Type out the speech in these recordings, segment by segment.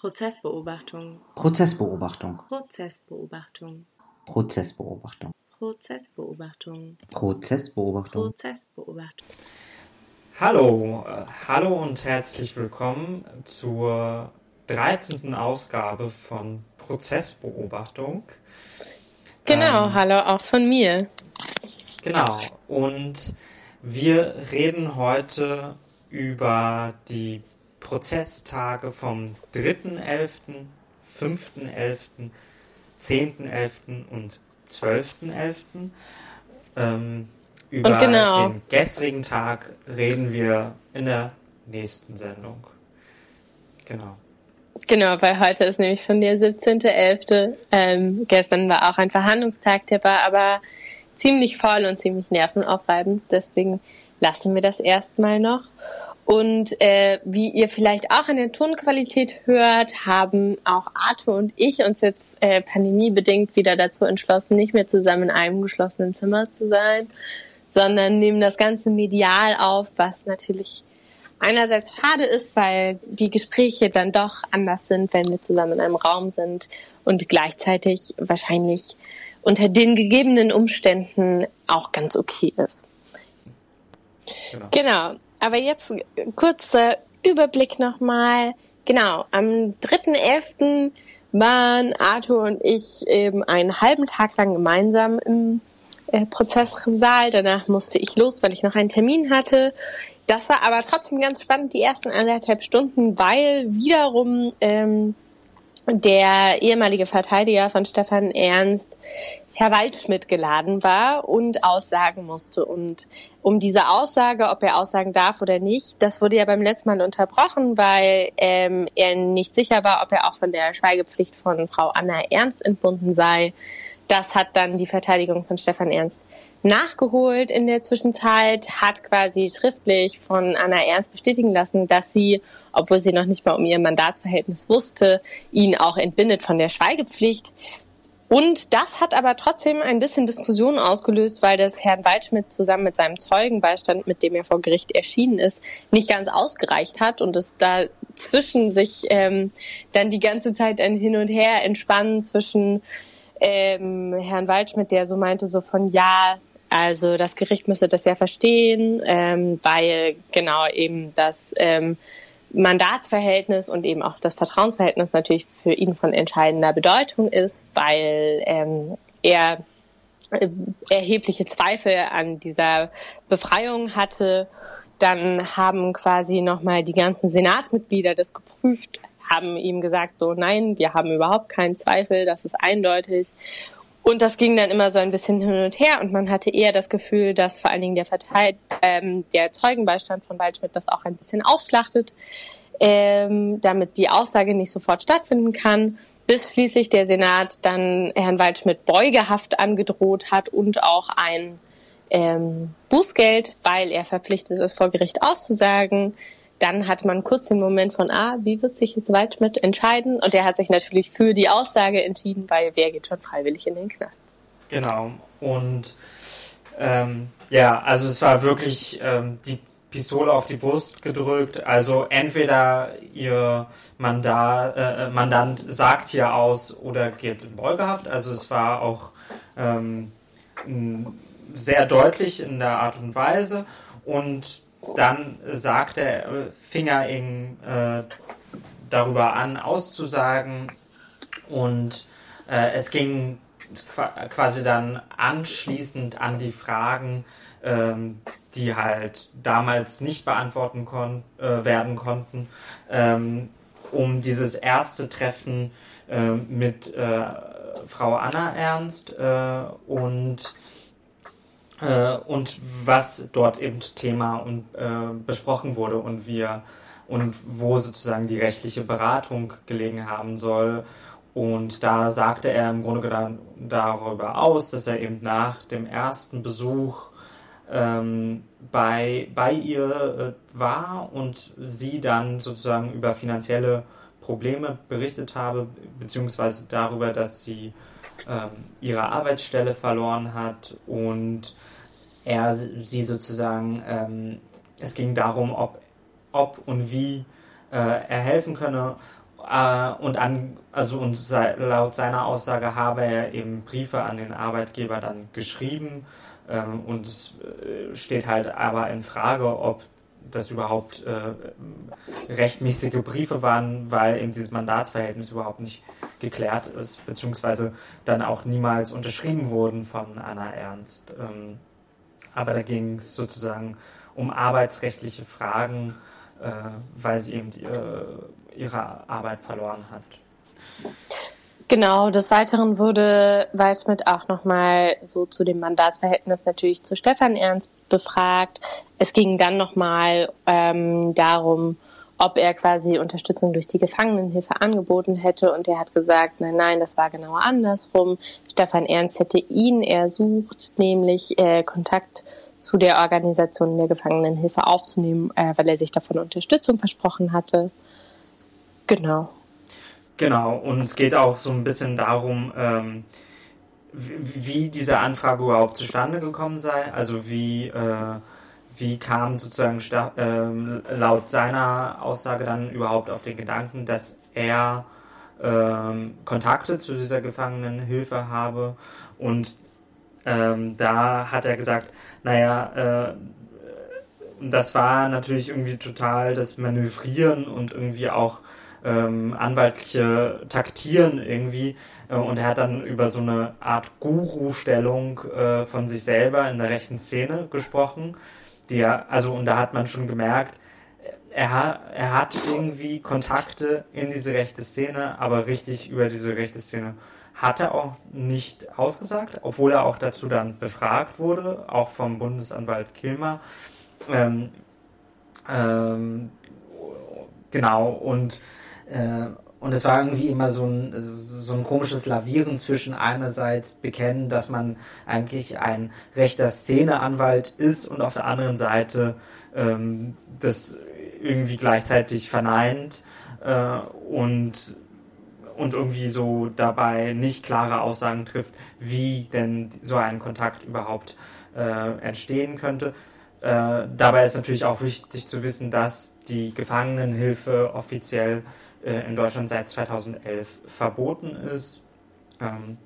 Prozessbeobachtung. Prozessbeobachtung. Prozessbeobachtung. Prozessbeobachtung. Prozessbeobachtung. Prozessbeobachtung. Prozessbeobachtung. Hallo, äh, hallo und herzlich willkommen zur 13. Ausgabe von Prozessbeobachtung. Genau, Ähm, hallo auch von mir. Genau, und wir reden heute über die Prozesstage vom 3.11., 5.11., 10.11. und 12.11. Ähm, über Und genau. den gestrigen Tag reden wir in der nächsten Sendung. Genau. Genau, weil heute ist nämlich schon der 17.11. Ähm, gestern war auch ein Verhandlungstag, der war aber ziemlich voll und ziemlich nervenaufreibend. Deswegen lassen wir das erstmal noch. Und äh, wie ihr vielleicht auch an der Tonqualität hört, haben auch Arthur und ich uns jetzt äh, pandemiebedingt wieder dazu entschlossen, nicht mehr zusammen in einem geschlossenen Zimmer zu sein, sondern nehmen das Ganze medial auf, was natürlich einerseits schade ist, weil die Gespräche dann doch anders sind, wenn wir zusammen in einem Raum sind und gleichzeitig wahrscheinlich unter den gegebenen Umständen auch ganz okay ist. genau. Genau. Aber jetzt kurzer Überblick nochmal. Genau, am 3.11. waren Arthur und ich eben einen halben Tag lang gemeinsam im äh, Prozesssaal. Danach musste ich los, weil ich noch einen Termin hatte. Das war aber trotzdem ganz spannend, die ersten anderthalb Stunden, weil wiederum ähm, der ehemalige Verteidiger von Stefan Ernst, Herr Waldschmidt, geladen war und aussagen musste. Und um diese Aussage, ob er aussagen darf oder nicht, das wurde ja beim letzten Mal unterbrochen, weil ähm, er nicht sicher war, ob er auch von der Schweigepflicht von Frau Anna Ernst entbunden sei. Das hat dann die Verteidigung von Stefan Ernst nachgeholt in der Zwischenzeit, hat quasi schriftlich von Anna Ernst bestätigen lassen, dass sie, obwohl sie noch nicht mal um ihr Mandatsverhältnis wusste, ihn auch entbindet von der Schweigepflicht. Und das hat aber trotzdem ein bisschen Diskussion ausgelöst, weil das Herrn Waldschmidt zusammen mit seinem Zeugenbeistand, mit dem er vor Gericht erschienen ist, nicht ganz ausgereicht hat und es dazwischen sich ähm, dann die ganze Zeit ein Hin und Her entspannen zwischen ähm, Herrn Waldschmidt, der so meinte, so von ja, also das Gericht müsste das ja verstehen, ähm, weil genau eben das ähm, Mandatsverhältnis und eben auch das Vertrauensverhältnis natürlich für ihn von entscheidender Bedeutung ist, weil ähm, er äh, erhebliche Zweifel an dieser Befreiung hatte. Dann haben quasi nochmal die ganzen Senatsmitglieder das geprüft, haben ihm gesagt, so nein, wir haben überhaupt keinen Zweifel, das ist eindeutig. Und das ging dann immer so ein bisschen hin und her und man hatte eher das Gefühl, dass vor allen Dingen der Verteil ähm, der Zeugenbeistand von Waldschmidt das auch ein bisschen ausschlachtet, ähm, damit die Aussage nicht sofort stattfinden kann, bis schließlich der Senat dann Herrn Waldschmidt Beugehaft angedroht hat und auch ein ähm, Bußgeld, weil er verpflichtet ist, vor Gericht auszusagen. Dann hat man kurz den Moment von, ah, wie wird sich jetzt Waldschmidt entscheiden? Und er hat sich natürlich für die Aussage entschieden, weil wer geht schon freiwillig in den Knast? Genau. Und ähm, ja, also es war wirklich ähm, die Pistole auf die Brust gedrückt. Also entweder ihr Mandat, äh, Mandant sagt hier aus oder geht in Beugehaft. Also es war auch ähm, sehr deutlich in der Art und Weise. Und dann sagte er, fing er ihn äh, darüber an, auszusagen. Und äh, es ging quasi dann anschließend an die Fragen, ähm, die halt damals nicht beantworten kon äh, werden konnten, ähm, um dieses erste Treffen äh, mit äh, Frau Anna Ernst äh, und äh, und was dort eben Thema und äh, besprochen wurde und wir und wo sozusagen die rechtliche Beratung gelegen haben soll. Und da sagte er im Grunde genommen darüber aus, dass er eben nach dem ersten Besuch ähm, bei, bei ihr äh, war und sie dann sozusagen über finanzielle Probleme berichtet habe, beziehungsweise darüber, dass sie ähm, ihre Arbeitsstelle verloren hat und er sie sozusagen, ähm, es ging darum, ob, ob und wie äh, er helfen könne. Äh, und an, also und sei, laut seiner Aussage habe er eben Briefe an den Arbeitgeber dann geschrieben. Ähm, und es äh, steht halt aber in Frage, ob das überhaupt äh, rechtmäßige Briefe waren, weil eben dieses Mandatsverhältnis überhaupt nicht geklärt ist, beziehungsweise dann auch niemals unterschrieben wurden von Anna Ernst. Ähm, aber da ging es sozusagen um arbeitsrechtliche Fragen, äh, weil sie eben die, äh, ihre Arbeit verloren hat. Genau, des Weiteren wurde Waldschmidt auch nochmal so zu dem Mandatsverhältnis natürlich zu Stefan Ernst befragt. Es ging dann nochmal ähm, darum, ob er quasi Unterstützung durch die Gefangenenhilfe angeboten hätte. Und er hat gesagt, nein, nein, das war genau andersrum. Stefan Ernst hätte ihn ersucht, nämlich äh, Kontakt zu der Organisation der Gefangenenhilfe aufzunehmen, äh, weil er sich davon Unterstützung versprochen hatte. Genau. Genau, und es geht auch so ein bisschen darum, ähm, wie diese Anfrage überhaupt zustande gekommen sei, also wie, äh, wie kam sozusagen äh, laut seiner Aussage dann überhaupt auf den Gedanken, dass er äh, Kontakte zu dieser Gefangenenhilfe habe. Und ähm, da hat er gesagt, naja, äh, das war natürlich irgendwie total das Manövrieren und irgendwie auch ähm, anwaltliche Taktieren irgendwie. Äh, und er hat dann über so eine Art Guru-Stellung äh, von sich selber in der rechten Szene gesprochen. Die er, also, und da hat man schon gemerkt, er, er hat irgendwie Kontakte in diese rechte Szene, aber richtig über diese rechte Szene hat er auch nicht ausgesagt, obwohl er auch dazu dann befragt wurde, auch vom Bundesanwalt Kilmer. Ähm, ähm, genau, und äh, und es war irgendwie immer so ein, so ein komisches Lavieren zwischen einerseits bekennen, dass man eigentlich ein rechter Szeneanwalt ist und auf der anderen Seite ähm, das irgendwie gleichzeitig verneint äh, und, und irgendwie so dabei nicht klare Aussagen trifft, wie denn so ein Kontakt überhaupt äh, entstehen könnte. Äh, dabei ist natürlich auch wichtig zu wissen, dass die Gefangenenhilfe offiziell äh, in Deutschland seit 2011 verboten ist. Ähm,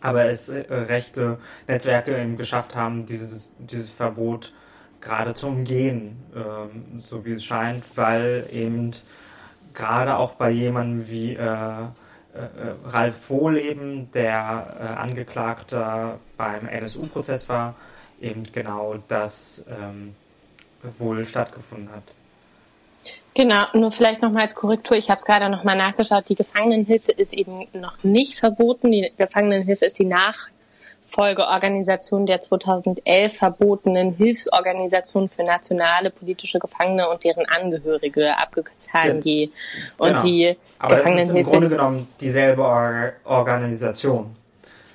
aber es äh, rechte Netzwerke eben geschafft haben, dieses, dieses Verbot gerade zu umgehen, ähm, so wie es scheint, weil eben gerade auch bei jemandem wie äh, äh, Ralf Wohleben, der äh, Angeklagter beim NSU-Prozess war, eben genau das ähm, wohl stattgefunden hat. Genau, nur vielleicht nochmal als Korrektur, ich habe es gerade nochmal nachgeschaut, die Gefangenenhilfe ist eben noch nicht verboten. Die Gefangenenhilfe ist die Nachfolgeorganisation der 2011 verbotenen Hilfsorganisation für nationale politische Gefangene und deren Angehörige, abgekürzt HNG. Und genau. die Aber Gefangenenhilfe ist im Grunde genommen dieselbe Or Organisation.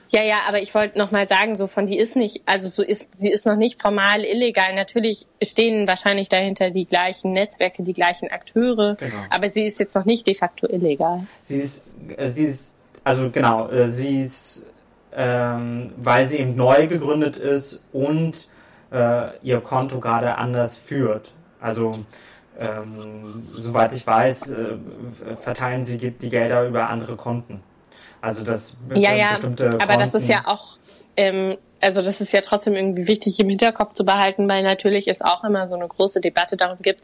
Ja, ja, aber ich wollte noch mal sagen, so von die ist nicht, also so ist sie ist noch nicht formal illegal. Natürlich stehen wahrscheinlich dahinter die gleichen Netzwerke, die gleichen Akteure, genau. aber sie ist jetzt noch nicht de facto illegal. Sie ist, äh, sie ist, also genau, äh, sie ist, ähm, weil sie eben neu gegründet ist und äh, ihr Konto gerade anders führt. Also ähm, soweit ich weiß, äh, verteilen sie die Gelder über andere Konten. Also das ja, ja, bestimmte aber Konten. das ist ja auch, ähm, also das ist ja trotzdem irgendwie wichtig im Hinterkopf zu behalten, weil natürlich es auch immer so eine große Debatte darum gibt.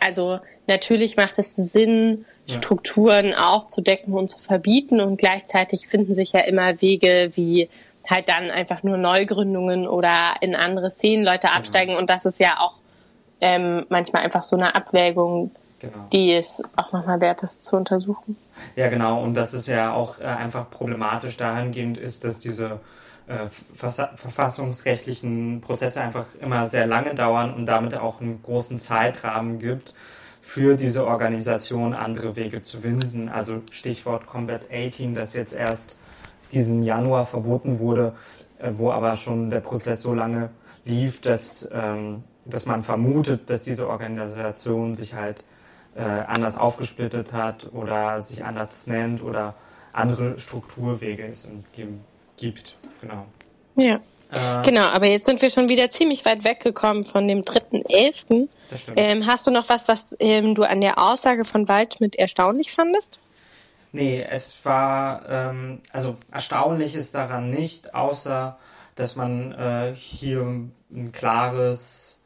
Also natürlich macht es Sinn, Strukturen ja. aufzudecken und zu verbieten und gleichzeitig finden sich ja immer Wege, wie halt dann einfach nur Neugründungen oder in andere Szenen Leute genau. absteigen genau. und das ist ja auch ähm, manchmal einfach so eine Abwägung, genau. die es auch nochmal wert ist zu untersuchen. Ja, genau. Und das ist ja auch äh, einfach problematisch dahingehend ist, dass diese äh, verfassungsrechtlichen Prozesse einfach immer sehr lange dauern und damit auch einen großen Zeitrahmen gibt für diese Organisation andere Wege zu finden. Also Stichwort Combat 18, das jetzt erst diesen Januar verboten wurde, äh, wo aber schon der Prozess so lange lief, dass, ähm, dass man vermutet, dass diese Organisation sich halt äh, anders aufgesplittet hat oder sich anders nennt oder andere Strukturwege es gibt. Genau. Ja. Äh, Genau, aber jetzt sind wir schon wieder ziemlich weit weggekommen von dem 3.11. Das stimmt. Ähm, hast du noch was, was ähm, du an der Aussage von Waldschmidt erstaunlich fandest? Nee, es war, ähm, also erstaunlich ist daran nicht, außer dass man äh, hier ein klares,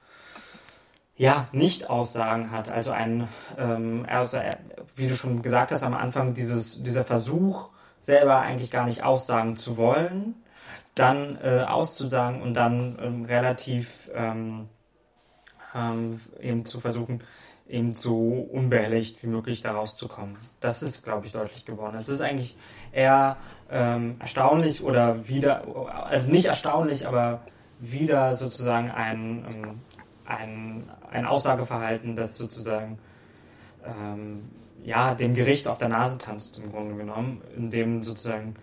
ja, Nicht-Aussagen hat. Also ein, ähm, also, er- wie du schon gesagt hast am Anfang, dieses, dieser Versuch, selber eigentlich gar nicht aussagen zu wollen, dann äh, auszusagen und dann ähm, relativ ähm, ähm, eben zu versuchen, eben so unbehelligt wie möglich da rauszukommen. Das ist, glaube ich, deutlich geworden. Es ist eigentlich eher ähm, erstaunlich oder wieder, also nicht erstaunlich, aber wieder sozusagen ein, ähm, ein, ein Aussageverhalten, das sozusagen ähm, ja, dem Gericht auf der Nase tanzt im Grunde genommen, in dem sozusagen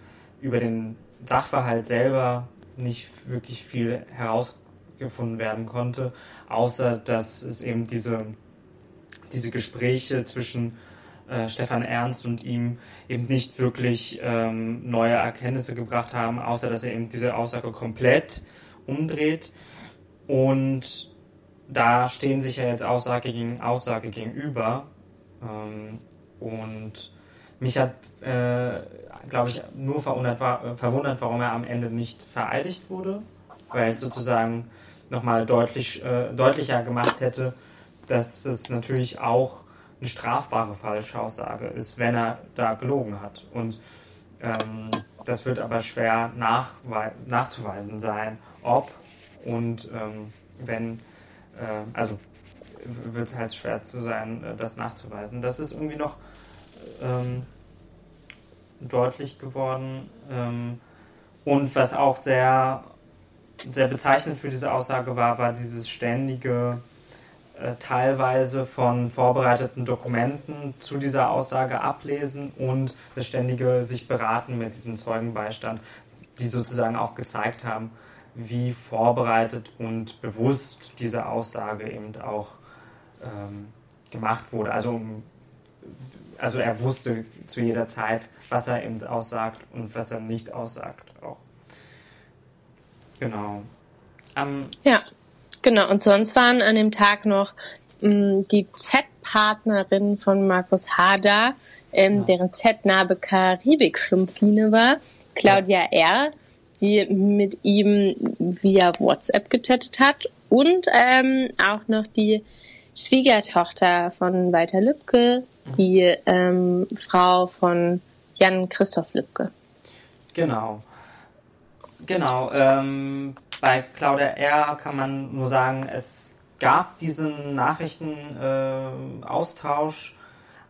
über den Sachverhalt selber nicht wirklich viel herausgefunden werden konnte, außer dass es eben diese, diese Gespräche zwischen äh, Stefan Ernst und ihm eben nicht wirklich ähm, neue Erkenntnisse gebracht haben, außer dass er eben diese Aussage komplett umdreht. Und da stehen sich ja jetzt Aussage gegen Aussage gegenüber. Ähm, und mich hat, äh, glaube ich, nur verwundert, war, verwundert, warum er am Ende nicht vereidigt wurde, weil es sozusagen nochmal deutlich, äh, deutlicher gemacht hätte, dass es natürlich auch eine strafbare Falschaussage ist, wenn er da gelogen hat. Und ähm, das wird aber schwer nachzuweisen sein, ob und ähm, wenn, also wird es halt schwer zu sein, äh, das nachzuweisen. Das ist irgendwie noch ähm, deutlich geworden. Ähm, und was auch sehr, sehr bezeichnend für diese Aussage war, war dieses ständige äh, teilweise von vorbereiteten Dokumenten zu dieser Aussage ablesen und das ständige sich beraten mit diesem Zeugenbeistand, die sozusagen auch gezeigt haben, wie vorbereitet und bewusst diese Aussage eben auch ähm, gemacht wurde. Also, also er wusste zu jeder Zeit, was er eben aussagt und was er nicht aussagt auch. Genau. Ähm, Ja, genau. Und sonst waren an dem Tag noch mh, die Chatpartnerin von Markus Hader, ähm, deren Chatname Karibik-Schlumpfine war, Claudia R., die mit ihm via WhatsApp gechattet hat. Und ähm, auch noch die Schwiegertochter von Walter Lübcke, die ähm, Frau von Jan Christoph Lübcke. Genau. Genau. Ähm, bei Claudia R. kann man nur sagen, es gab diesen Nachrichtenaustausch äh,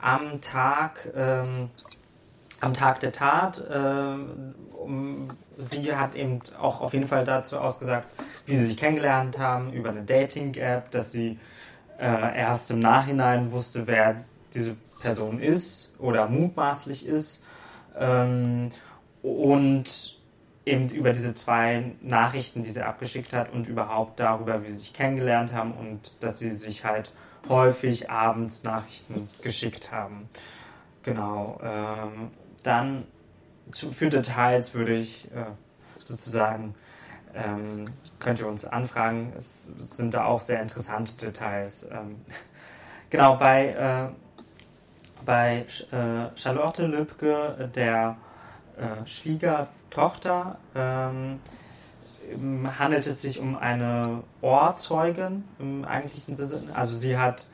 am Tag, ähm, am Tag der Tat. um, sie hat eben auch auf jeden Fall dazu ausgesagt, wie sie sich kennengelernt haben über eine Dating-App, dass sie äh, erst im Nachhinein wusste, wer diese Person ist oder mutmaßlich ist. Ähm, und eben über diese zwei Nachrichten, die sie abgeschickt hat und überhaupt darüber, wie sie sich kennengelernt haben und dass sie sich halt häufig abends Nachrichten geschickt haben. Genau. Ähm, dann zu, für Details würde ich äh, sozusagen, ähm, könnt ihr uns anfragen. Es, sind da auch sehr interessante Details. Ähm, genau, bei, äh, bei äh, Charlotte Lübcke, der äh, Schwiegertochter, ähm, handelt es sich um eine Ohrzeugin im eigentlichen Sinne. Also sie hat,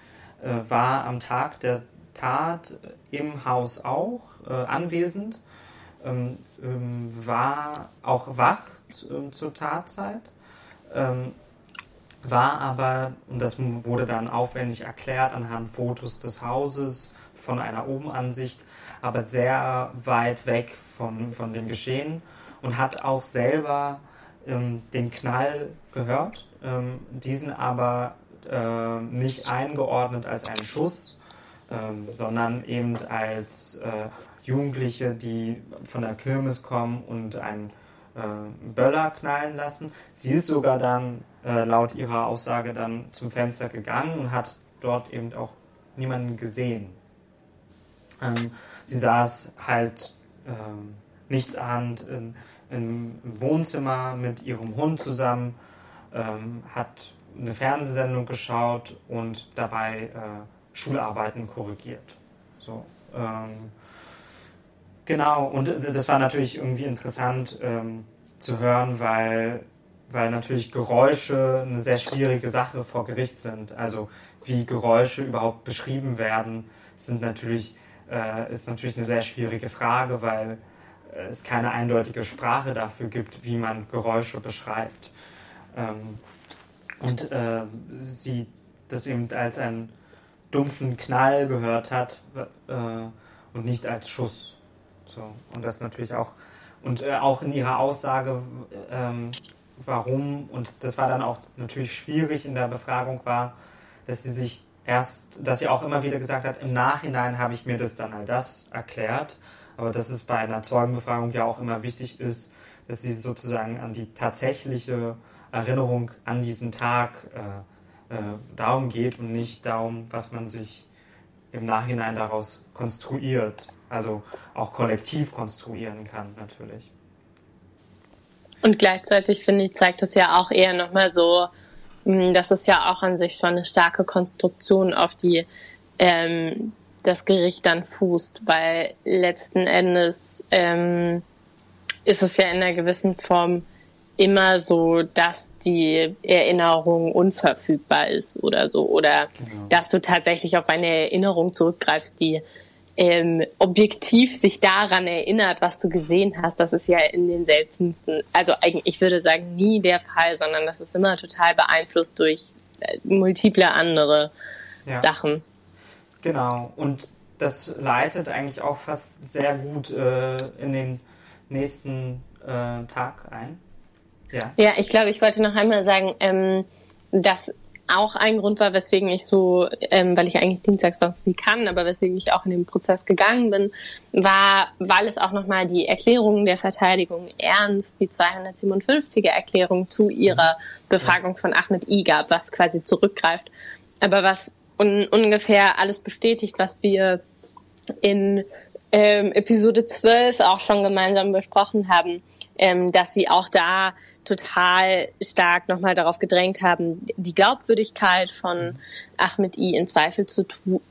äh, war am Tag der Tat im Haus auch äh, anwesend, ähm, ähm, war auch wach zu, zur Tatzeit, ähm, war aber, und das wurde dann aufwendig erklärt anhand Fotos des Hauses von einer Obenansicht, aber sehr weit weg von, von dem Geschehen und hat auch selber ähm, den Knall gehört, ähm, diesen aber äh, nicht eingeordnet als einen Schuss, ähm, sondern eben als äh, Jugendliche, die von der Kirmes kommen und einen äh, Böller knallen lassen. Sie ist sogar dann äh, laut ihrer Aussage dann zum Fenster gegangen und hat dort eben auch niemanden gesehen. Ähm, sie saß halt ähm, nichtsahnend in, im Wohnzimmer mit ihrem Hund zusammen, ähm, hat eine Fernsehsendung geschaut und dabei äh, Schularbeiten korrigiert. So, ähm, genau, und das war natürlich irgendwie interessant ähm, zu hören, weil, weil natürlich Geräusche eine sehr schwierige Sache vor Gericht sind. Also wie Geräusche überhaupt beschrieben werden, sind natürlich, äh, ist natürlich eine sehr schwierige Frage, weil es keine eindeutige Sprache dafür gibt, wie man Geräusche beschreibt. Ähm, und äh, sie das eben als einen dumpfen Knall gehört hat äh, und nicht als Schuss. So, und das natürlich auch, und äh, auch in ihrer Aussage, ähm, warum, und das war dann auch natürlich schwierig in der Befragung, war, dass sie sich erst, dass sie auch immer wieder gesagt hat, im Nachhinein habe ich mir das dann all das erklärt, aber dass es bei einer Zeugenbefragung ja auch immer wichtig ist, dass sie sozusagen an die tatsächliche Erinnerung an diesen Tag äh, äh, darum geht und nicht darum, was man sich im Nachhinein daraus konstruiert, also auch kollektiv konstruieren kann natürlich. Und gleichzeitig finde ich, zeigt es ja auch eher nochmal so, hm, dass es ja auch an sich schon eine starke Konstruktion auf die ähm, das Gericht dann fußt, weil letzten Endes ähm, ist es ja in einer gewissen Form immer so, dass die Erinnerung unverfügbar ist oder so. Oder genau. dass du tatsächlich auf eine Erinnerung zurückgreifst, die ähm, objektiv sich daran erinnert, was du gesehen hast. Das ist ja in den seltensten, also eigentlich, ich würde sagen, nie der Fall, sondern das ist immer total beeinflusst durch äh, multiple andere ja. Sachen. Genau, und das leitet eigentlich auch fast sehr gut äh, in den nächsten äh, Tag ein. Ja. ja, ich glaube, ich wollte noch einmal sagen, ähm, dass auch ein Grund war, weswegen ich so, ähm, weil ich eigentlich Dienstag sonst nie kann, aber weswegen ich auch in den Prozess gegangen bin, war, weil es auch nochmal die Erklärung der Verteidigung ernst, die 257er Erklärung zu ihrer Befragung von Ahmed I gab, was quasi zurückgreift. Aber was un ungefähr alles bestätigt, was wir in ähm, Episode 12 auch schon gemeinsam besprochen haben, ähm, dass sie auch da total stark nochmal darauf gedrängt haben, die Glaubwürdigkeit von Ahmed I in Zweifel zu,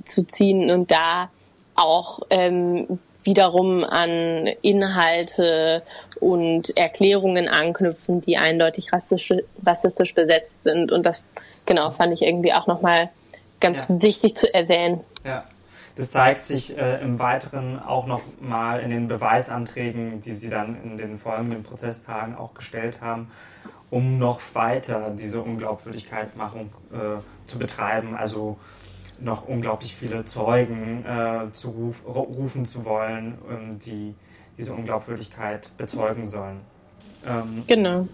zu ziehen und da auch ähm, wiederum an Inhalte und Erklärungen anknüpfen, die eindeutig rassistisch, rassistisch besetzt sind. Und das, genau, fand ich irgendwie auch nochmal ganz ja. wichtig zu erwähnen. Ja. Das zeigt sich äh, im Weiteren auch noch mal in den Beweisanträgen, die sie dann in den folgenden Prozesstagen auch gestellt haben, um noch weiter diese Unglaubwürdigkeitmachung äh, zu betreiben. Also noch unglaublich viele Zeugen äh, zu ruf, rufen zu wollen, ähm, die diese Unglaubwürdigkeit bezeugen sollen. Ähm, genau.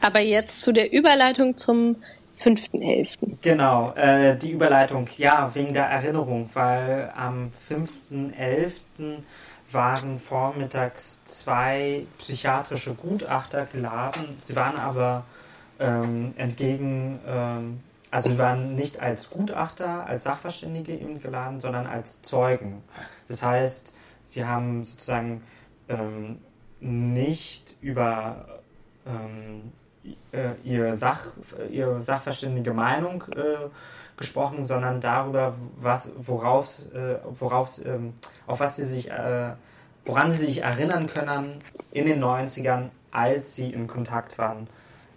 Aber jetzt zu der Überleitung zum 5.11. Genau, äh, die Überleitung, ja, wegen der Erinnerung, weil am 5.11. waren vormittags zwei psychiatrische Gutachter geladen. Sie waren aber ähm, entgegen, ähm, also sie waren nicht als Gutachter, als Sachverständige eben geladen, sondern als Zeugen. Das heißt, sie haben sozusagen ähm, nicht über äh, ihr Sach, ihre sachverständige Meinung äh, gesprochen, sondern darüber, was, worauf, äh, worauf, ähm, auf was sie sich, äh, woran sie sich erinnern können in den 90ern, als sie in Kontakt waren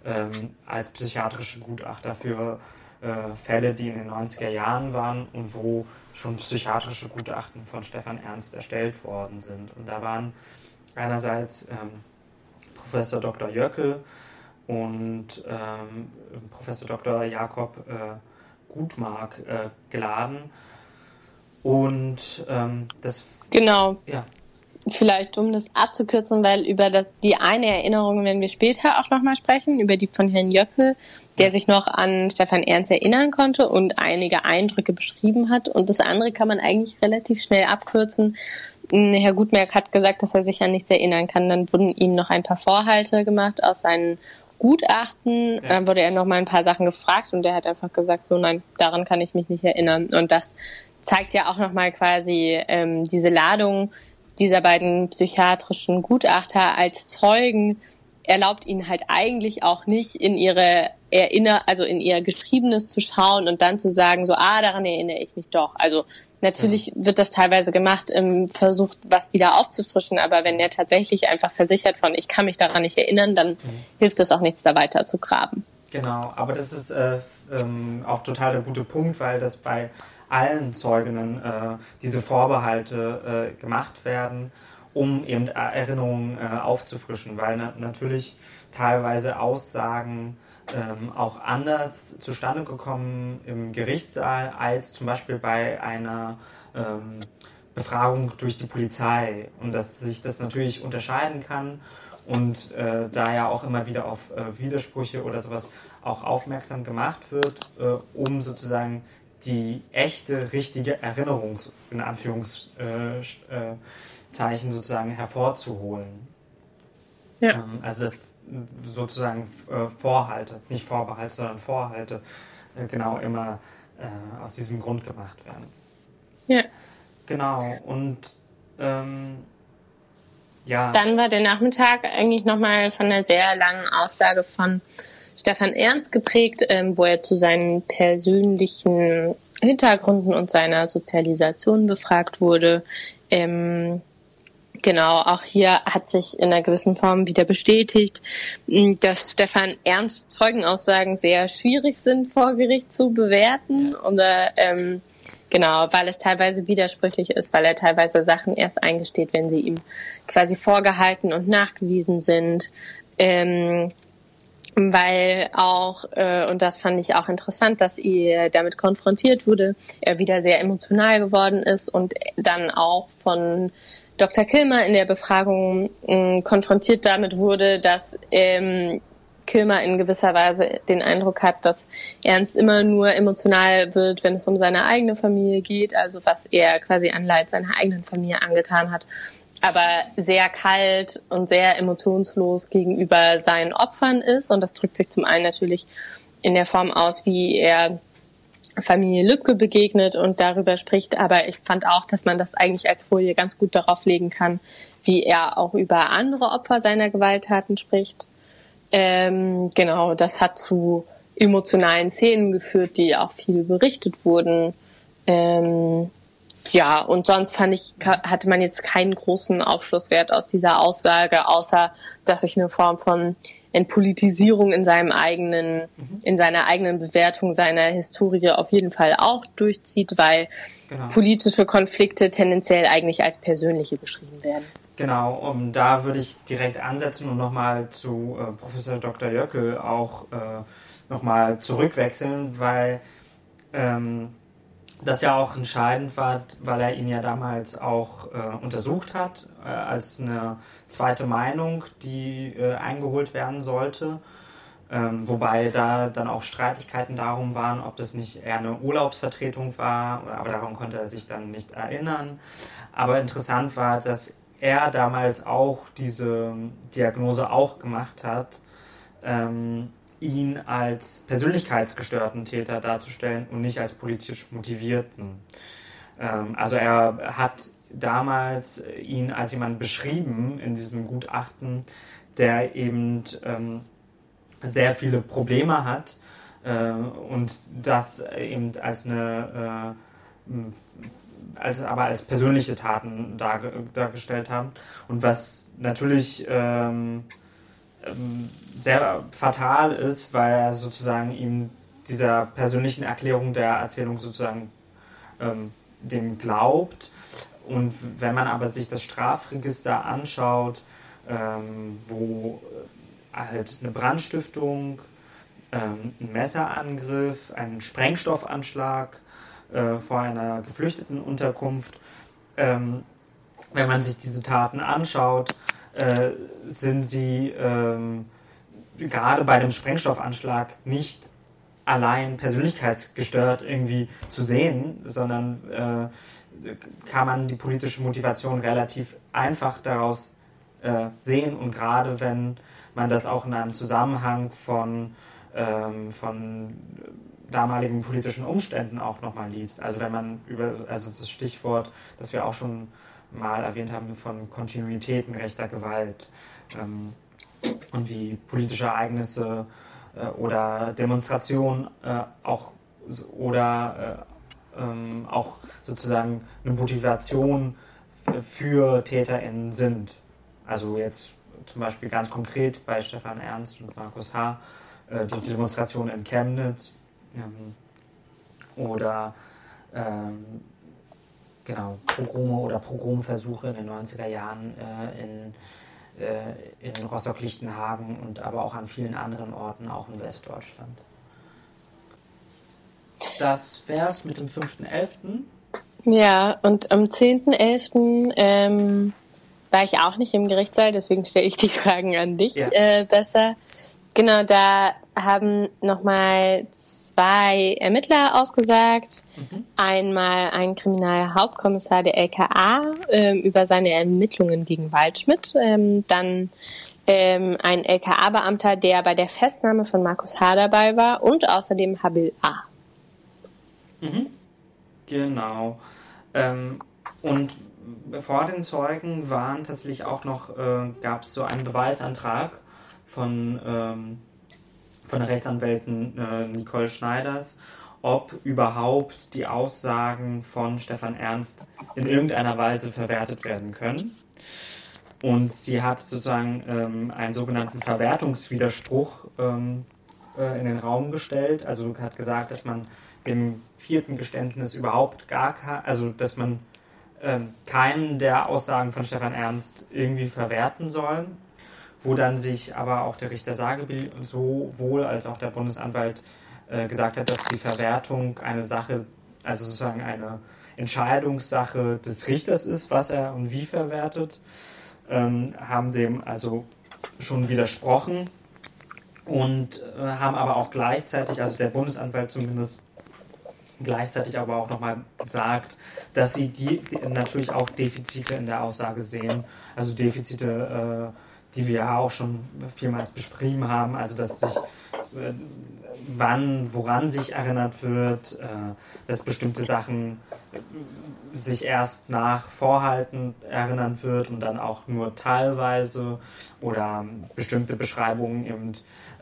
ähm, als psychiatrische Gutachter für äh, Fälle, die in den 90er Jahren waren und wo schon psychiatrische Gutachten von Stefan Ernst erstellt worden sind. Und da waren einerseits ähm, Professor Dr. Jöckel, und ähm, Professor Dr. Jakob äh, Gutmark äh, geladen. Und ähm, das. Genau. Ja. Vielleicht, um das abzukürzen, weil über das, die eine Erinnerung werden wir später auch nochmal sprechen, über die von Herrn Jöckel, der sich noch an Stefan Ernst erinnern konnte und einige Eindrücke beschrieben hat. Und das andere kann man eigentlich relativ schnell abkürzen. Herr Gutmerk hat gesagt, dass er sich an nichts erinnern kann. Dann wurden ihm noch ein paar Vorhalte gemacht aus seinen Gutachten. Ja. Dann wurde er noch mal ein paar Sachen gefragt und der hat einfach gesagt, so nein, daran kann ich mich nicht erinnern. Und das zeigt ja auch noch mal quasi ähm, diese Ladung, dieser beiden psychiatrischen Gutachter als Zeugen erlaubt ihnen halt eigentlich auch nicht in ihre Erinner, also in ihr Geschriebenes zu schauen und dann zu sagen, so, ah, daran erinnere ich mich doch. Also natürlich mhm. wird das teilweise gemacht im Versuch, was wieder aufzufrischen, aber wenn er tatsächlich einfach versichert von, ich kann mich daran nicht erinnern, dann mhm. hilft es auch nichts, da weiter zu graben. Genau, aber das ist äh, ähm, auch total der gute Punkt, weil das bei allen Zeuginnen äh, diese Vorbehalte äh, gemacht werden um eben Erinnerungen äh, aufzufrischen, weil na natürlich teilweise Aussagen ähm, auch anders zustande gekommen im Gerichtssaal als zum Beispiel bei einer ähm, Befragung durch die Polizei und dass sich das natürlich unterscheiden kann und äh, da ja auch immer wieder auf äh, Widersprüche oder sowas auch aufmerksam gemacht wird, äh, um sozusagen die echte, richtige Erinnerung in Anführungszeichen Zeichen sozusagen hervorzuholen. Ja. Ähm, also das sozusagen äh, Vorhalte, nicht Vorbehalte, sondern Vorhalte äh, genau immer äh, aus diesem Grund gemacht werden. Ja. Genau, und ähm, ja. Dann war der Nachmittag eigentlich nochmal von einer sehr langen Aussage von Stefan Ernst geprägt, ähm, wo er zu seinen persönlichen Hintergründen und seiner Sozialisation befragt wurde. Ähm, Genau, auch hier hat sich in einer gewissen Form wieder bestätigt, dass Stefan Ernst Zeugenaussagen sehr schwierig sind vor Gericht zu bewerten oder ähm, genau, weil es teilweise widersprüchlich ist, weil er teilweise Sachen erst eingesteht, wenn sie ihm quasi vorgehalten und nachgewiesen sind. Ähm, weil auch, äh, und das fand ich auch interessant, dass er damit konfrontiert wurde, er wieder sehr emotional geworden ist und dann auch von Dr. Kilmer in der Befragung äh, konfrontiert damit wurde, dass ähm, Kilmer in gewisser Weise den Eindruck hat, dass Ernst immer nur emotional wird, wenn es um seine eigene Familie geht, also was er quasi an Leid seiner eigenen Familie angetan hat, aber sehr kalt und sehr emotionslos gegenüber seinen Opfern ist. Und das drückt sich zum einen natürlich in der Form aus, wie er Familie Lübcke begegnet und darüber spricht. Aber ich fand auch, dass man das eigentlich als Folie ganz gut darauf legen kann, wie er auch über andere Opfer seiner Gewalttaten spricht. Ähm, genau, das hat zu emotionalen Szenen geführt, die auch viel berichtet wurden. Ähm, ja, und sonst fand ich, hatte man jetzt keinen großen Aufschlusswert aus dieser Aussage, außer dass sich eine Form von Entpolitisierung in seinem eigenen, mhm. in seiner eigenen Bewertung seiner Historie auf jeden Fall auch durchzieht, weil genau. politische Konflikte tendenziell eigentlich als persönliche beschrieben werden. Genau, um, da würde ich direkt ansetzen und nochmal zu äh, Professor Dr. Jöckel auch äh, nochmal zurückwechseln, weil ähm, das ja auch entscheidend war, weil er ihn ja damals auch äh, untersucht hat, äh, als eine zweite Meinung, die äh, eingeholt werden sollte. Ähm, wobei da dann auch Streitigkeiten darum waren, ob das nicht eher eine Urlaubsvertretung war, aber daran konnte er sich dann nicht erinnern. Aber interessant war, dass er damals auch diese Diagnose auch gemacht hat. Ähm, ihn als persönlichkeitsgestörten Täter darzustellen und nicht als politisch motivierten. Ähm, also er hat damals ihn als jemand beschrieben in diesem Gutachten, der eben ähm, sehr viele Probleme hat äh, und das eben als eine äh, als, aber als persönliche Taten darge dargestellt haben. Und was natürlich ähm, ähm, sehr fatal ist, weil er sozusagen ihm dieser persönlichen Erklärung der Erzählung sozusagen ähm, dem glaubt. Und wenn man aber sich das Strafregister anschaut, ähm, wo äh, halt eine Brandstiftung, ähm, ein Messerangriff, ein Sprengstoffanschlag äh, vor einer geflüchteten Unterkunft, ähm, wenn man sich diese Taten anschaut, äh, sind sie ähm, gerade bei dem Sprengstoffanschlag nicht allein persönlichkeitsgestört irgendwie zu sehen, sondern äh, kann man die politische Motivation relativ einfach daraus äh, sehen und gerade wenn man das auch in einem Zusammenhang von, ähm, von damaligen politischen Umständen auch nochmal liest. Also wenn man über, also das Stichwort, das wir auch schon mal erwähnt haben, von Kontinuitäten rechter Gewalt ähm, und wie politische Ereignisse äh, oder Demonstrationen äh, auch oder äh, ähm, auch sozusagen eine Motivation für TäterInnen sind. Also jetzt zum Beispiel ganz konkret bei Stefan Ernst und Markus H. Äh, die Demonstration in Chemnitz ähm, oder ähm, genau, Pogrome oder Pogromversuche in den 90er Jahren äh, in, in Rostock-Lichtenhagen und aber auch an vielen anderen Orten, auch in Westdeutschland. Das wär's mit dem 5.11. Ja, und am 10.11. Ähm, war ich auch nicht im Gerichtssaal, deswegen stelle ich die Fragen an dich Ja. äh, besser. Genau, da haben nochmal zwei Ermittler ausgesagt. Einmal ein Kriminalhauptkommissar der LKA ähm, über seine Ermittlungen gegen Waldschmidt. Ähm, dann ähm, ein LKA-Beamter, der bei der Festnahme von Markus H. dabei war und außerdem Habil A. Genau. Ähm, und vor den Zeugen waren tatsächlich auch noch, äh, gab es so einen Beweisantrag von, ähm, von der Rechtsanwältin äh, Nicole Schneiders, ob überhaupt die Aussagen von Stefan Ernst in irgendeiner Weise verwertet werden können. Und sie hat sozusagen ähm, einen sogenannten Verwertungswiderspruch ähm, äh, in den Raum gestellt. Also hat gesagt, dass man dem vierten Geständnis überhaupt gar kein, also dass man ähm, keinen der Aussagen von Stefan Ernst irgendwie verwerten soll, wo dann sich aber auch der Richter Sagebiel sowohl als auch der Bundesanwalt äh, gesagt hat, dass die Verwertung eine Sache, also sozusagen eine Entscheidungssache des Richters ist, was er und wie verwertet, ähm, haben dem also schon widersprochen und äh, haben aber auch gleichzeitig, also der Bundesanwalt zumindest gleichzeitig aber auch nochmal gesagt, dass sie die, die natürlich auch Defizite in der Aussage sehen, also Defizite, äh, die wir ja auch schon vielmals beschrieben haben, also dass sich äh, wann, woran sich erinnert wird, äh, dass bestimmte Sachen sich erst nach Vorhalten erinnern wird und dann auch nur teilweise oder bestimmte Beschreibungen eben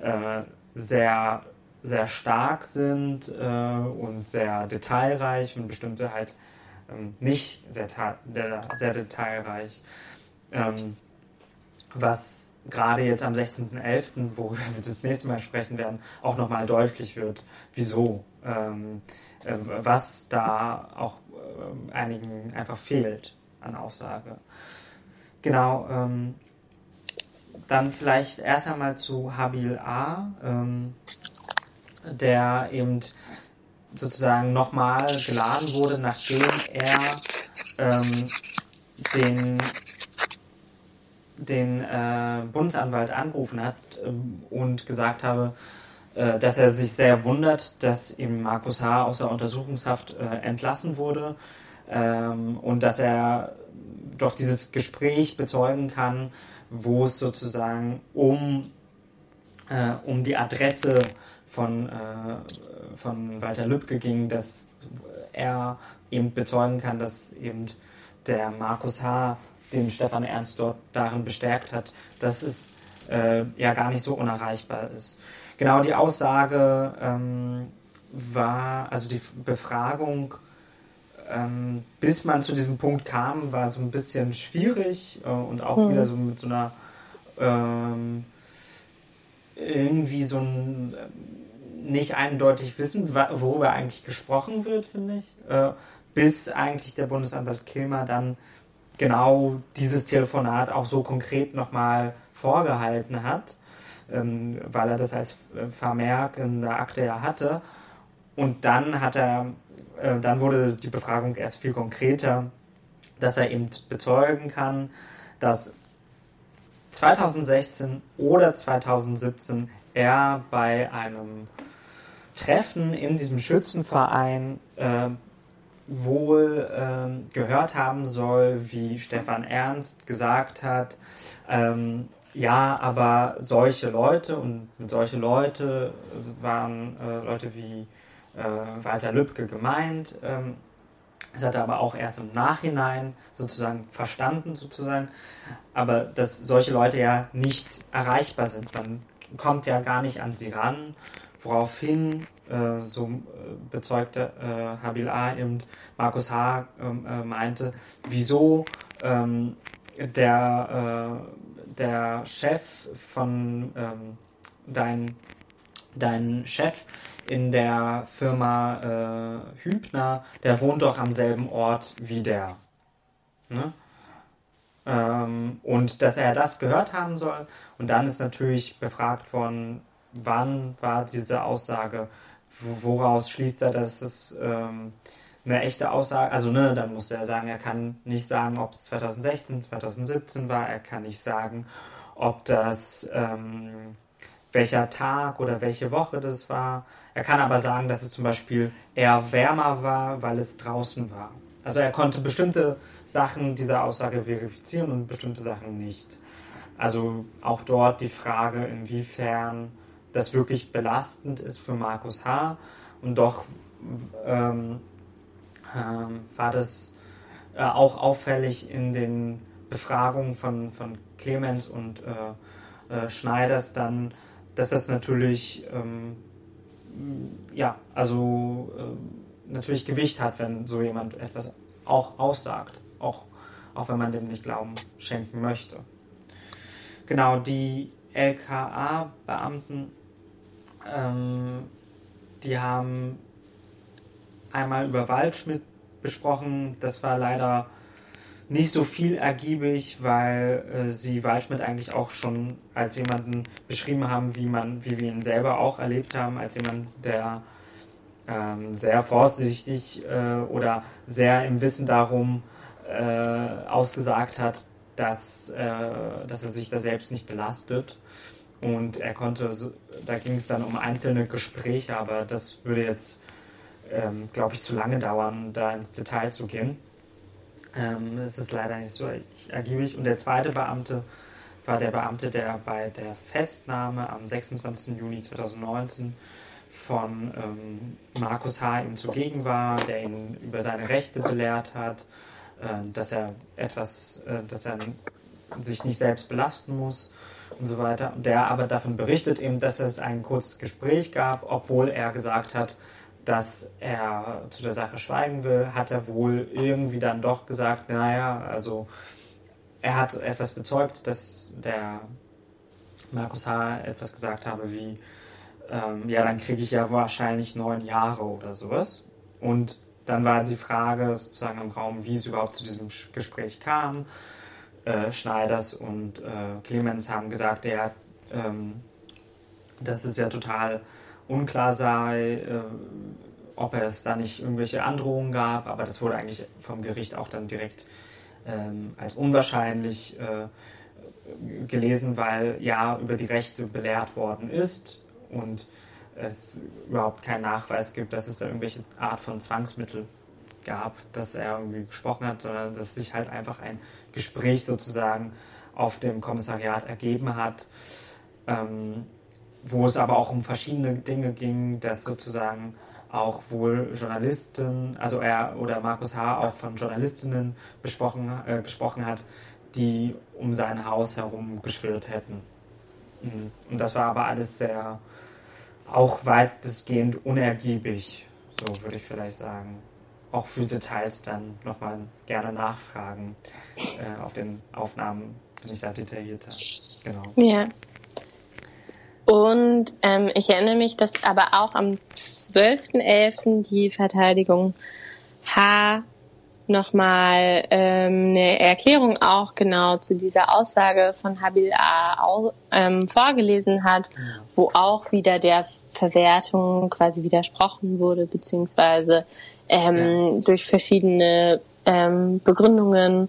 äh, sehr sehr stark sind äh, und sehr detailreich und bestimmte halt ähm, nicht sehr, sehr detailreich. Ähm, was gerade jetzt am 16.11., worüber wir das nächste Mal sprechen werden, auch nochmal deutlich wird, wieso, ähm, äh, was da auch ähm, einigen einfach fehlt an Aussage. Genau, ähm, dann vielleicht erst einmal zu Habil A, ähm, der eben sozusagen nochmal geladen wurde, nachdem er ähm, den den äh, Bundesanwalt angerufen hat ähm, und gesagt habe, äh, dass er sich sehr wundert, dass ihm Markus H. aus der Untersuchungshaft äh, entlassen wurde ähm, und dass er doch dieses Gespräch bezeugen kann, wo es sozusagen um, äh, um die Adresse von, äh, von Walter Lübcke ging, dass er eben bezeugen kann, dass eben der Markus H. den Stefan Ernst dort darin bestärkt hat, dass es äh, ja gar nicht so unerreichbar ist. Genau die Aussage ähm, war, also die Befragung, ähm, bis man zu diesem Punkt kam, war so ein bisschen schwierig äh, und auch Mhm. wieder so mit so einer ähm, irgendwie so ein ähm, nicht eindeutig wissen, worüber eigentlich gesprochen wird, finde ich. Äh, bis eigentlich der Bundesanwalt Kilmer dann genau dieses Telefonat auch so konkret nochmal vorgehalten hat, ähm, weil er das als äh, Vermerk in der Akte ja hatte. Und dann hat er, äh, dann wurde die Befragung erst viel konkreter, dass er eben bezeugen kann, dass 2016 oder 2017 er bei einem Treffen in diesem Schützenverein äh, wohl ähm, gehört haben soll, wie Stefan Ernst gesagt hat, ähm, ja, aber solche Leute und solche Leute waren äh, Leute wie äh, Walter Lübcke gemeint, ähm, Das hat er aber auch erst im Nachhinein sozusagen verstanden, sozusagen. Aber dass solche Leute ja nicht erreichbar sind. Man kommt ja gar nicht an sie ran, woraufhin, äh, so äh, bezeugte äh, Habil A. eben Markus H. Ähm, äh, meinte, wieso ähm, der, der Chef von ähm, dein, dein Chef in der Firma äh, Hübner, der wohnt doch am selben Ort wie der. Ne? Ähm, und dass er das gehört haben soll. Und dann ist natürlich befragt worden, wann war diese Aussage, woraus schließt er, dass es ähm, eine echte Aussage, also ne, dann muss er sagen, er kann nicht sagen, ob es 2016, 2017 war, er kann nicht sagen, ob das ähm, welcher Tag oder welche Woche das war. Er kann aber sagen, dass es zum Beispiel eher wärmer war, weil es draußen war. Also er konnte bestimmte Sachen dieser Aussage verifizieren und bestimmte Sachen nicht. Also auch dort die Frage, inwiefern das wirklich belastend ist für Markus H. Und doch ähm, ähm, war das äh, auch auffällig in den Befragungen von, von Clemens und äh, äh, Schneiders dann, dass das natürlich, ähm, ja, also äh, natürlich Gewicht hat, wenn so jemand etwas auch aussagt, auch, auch wenn man dem nicht Glauben schenken möchte. Genau, die LKA-Beamten, ähm, die haben einmal über Waldschmidt besprochen. Das war leider nicht so viel ergiebig, weil äh, sie Waldschmidt eigentlich auch schon als jemanden beschrieben haben, wie man, wie wir ihn selber auch erlebt haben, als jemand, der ähm, sehr vorsichtig äh, oder sehr im Wissen darum äh, ausgesagt hat, dass, äh, dass er sich da selbst nicht belastet. Und er konnte, da ging es dann um einzelne Gespräche, aber das würde jetzt, ähm, glaube ich, zu lange dauern, da ins Detail zu gehen. Ähm, es ist leider nicht so ergiebig. Und der zweite Beamte war der Beamte, der bei der Festnahme am 26. Juni 2019 von ähm, Markus H. ihm zugegen war, der ihn über seine Rechte belehrt hat, äh, dass er etwas, äh, dass er sich nicht selbst belasten muss und so weiter. Und der aber davon berichtet eben, dass es ein kurzes Gespräch gab, obwohl er gesagt hat, dass er zu der Sache schweigen will, hat er wohl irgendwie dann doch gesagt, naja, also er hat etwas bezeugt, dass der Markus H. etwas gesagt habe wie, ähm, ja, dann kriege ich ja wahrscheinlich neun Jahre oder sowas. Und dann war die Frage sozusagen im Raum, wie es überhaupt zu diesem Gespräch kam. Äh, Schneiders und äh, Clemens haben gesagt, ja, ähm, dass es ja total unklar sei, äh, ob es da nicht irgendwelche Androhungen gab, aber das wurde eigentlich vom Gericht auch dann direkt ähm, als unwahrscheinlich äh, gelesen, weil ja über die Rechte belehrt worden ist und es überhaupt keinen Nachweis gibt, dass es da irgendwelche Art von Zwangsmittel gab, dass er irgendwie gesprochen hat, sondern dass sich halt einfach ein Gespräch sozusagen auf dem Kommissariat ergeben hat, ähm, wo es aber auch um verschiedene Dinge ging, dass sozusagen auch wohl Journalisten, also er oder Markus H. auch von Journalistinnen besprochen, äh, gesprochen hat, die um sein Haus herum geschwirrt hätten. Mhm. Und das war aber alles sehr auch weitestgehend unergiebig, so würde ich vielleicht sagen. Auch für Details dann nochmal gerne nachfragen. Äh, auf den Aufnahmen bin ich sehr detaillierter. Genau. Ja. Und ähm, ich erinnere mich, dass aber auch am 12.11. die Verteidigung H nochmal ähm, eine Erklärung auch genau zu dieser Aussage von Habil A. Au, ähm, vorgelesen hat, wo auch wieder der Verwertung quasi widersprochen wurde, beziehungsweise ähm, ja. durch verschiedene ähm, Begründungen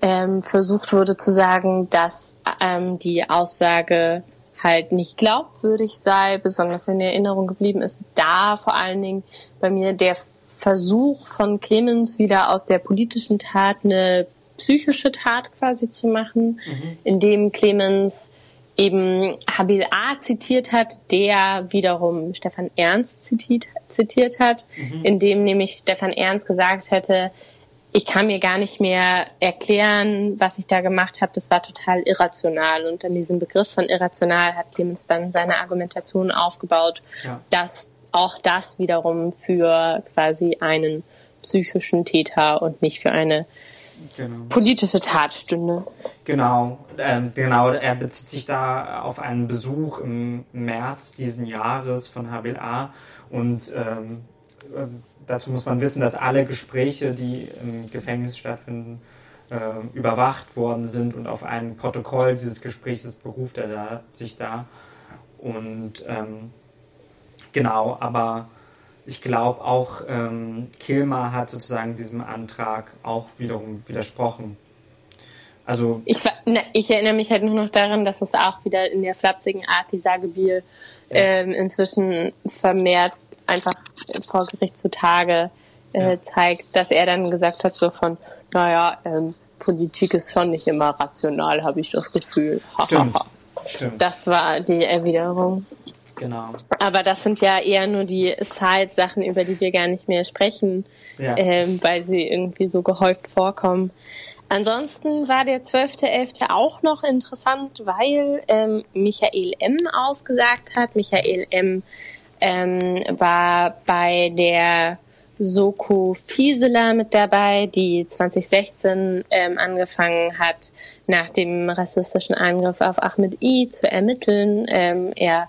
ähm, versucht wurde zu sagen, dass ähm, die Aussage halt nicht glaubwürdig sei, besonders in Erinnerung geblieben ist. Da vor allen Dingen bei mir der Versuch von Clemens wieder aus der politischen Tat eine psychische Tat quasi zu machen, mhm. indem Clemens eben Habil A zitiert hat, der wiederum Stefan Ernst zitiert, zitiert hat, mhm. in dem nämlich Stefan Ernst gesagt hätte, ich kann mir gar nicht mehr erklären, was ich da gemacht habe. Das war total irrational. Und an diesem Begriff von irrational hat Clemens dann seine Argumentation aufgebaut, ja. dass auch das wiederum für quasi einen psychischen Täter und nicht für eine genau. politische Tat stünde. Genau, ähm, genau. Er bezieht sich da auf einen Besuch im März diesen Jahres von HBLA und ähm, ähm, dazu muss man wissen, dass alle Gespräche, die im Gefängnis stattfinden, äh, überwacht worden sind und auf ein Protokoll dieses Gesprächs beruft er da, sich da. Und ähm, genau, aber ich glaube auch ähm, Kilmer hat sozusagen diesem Antrag auch wiederum widersprochen. Also ich, ne, ich, erinnere mich halt nur noch daran, dass es auch wieder in der flapsigen Art die Sagebiel ja. ähm, inzwischen vermehrt einfach vor Gericht zutage äh, ja. zeigt, dass er dann gesagt hat so von, naja, ähm, Politik ist schon nicht immer rational, habe ich das Gefühl. Stimmt. Stimmt. Das war die Erwiderung. Genau. Aber das sind ja eher nur die Side-Sachen, über die wir gar nicht mehr sprechen, ja. ähm, weil sie irgendwie so gehäuft vorkommen. Ansonsten war der 12.11. auch noch interessant, weil ähm, Michael M. ausgesagt hat. Michael M. Ähm, war bei der Soko Fieseler mit dabei, die 2016 ähm, angefangen hat, nach dem rassistischen Angriff auf Ahmed I zu ermitteln. Ähm, er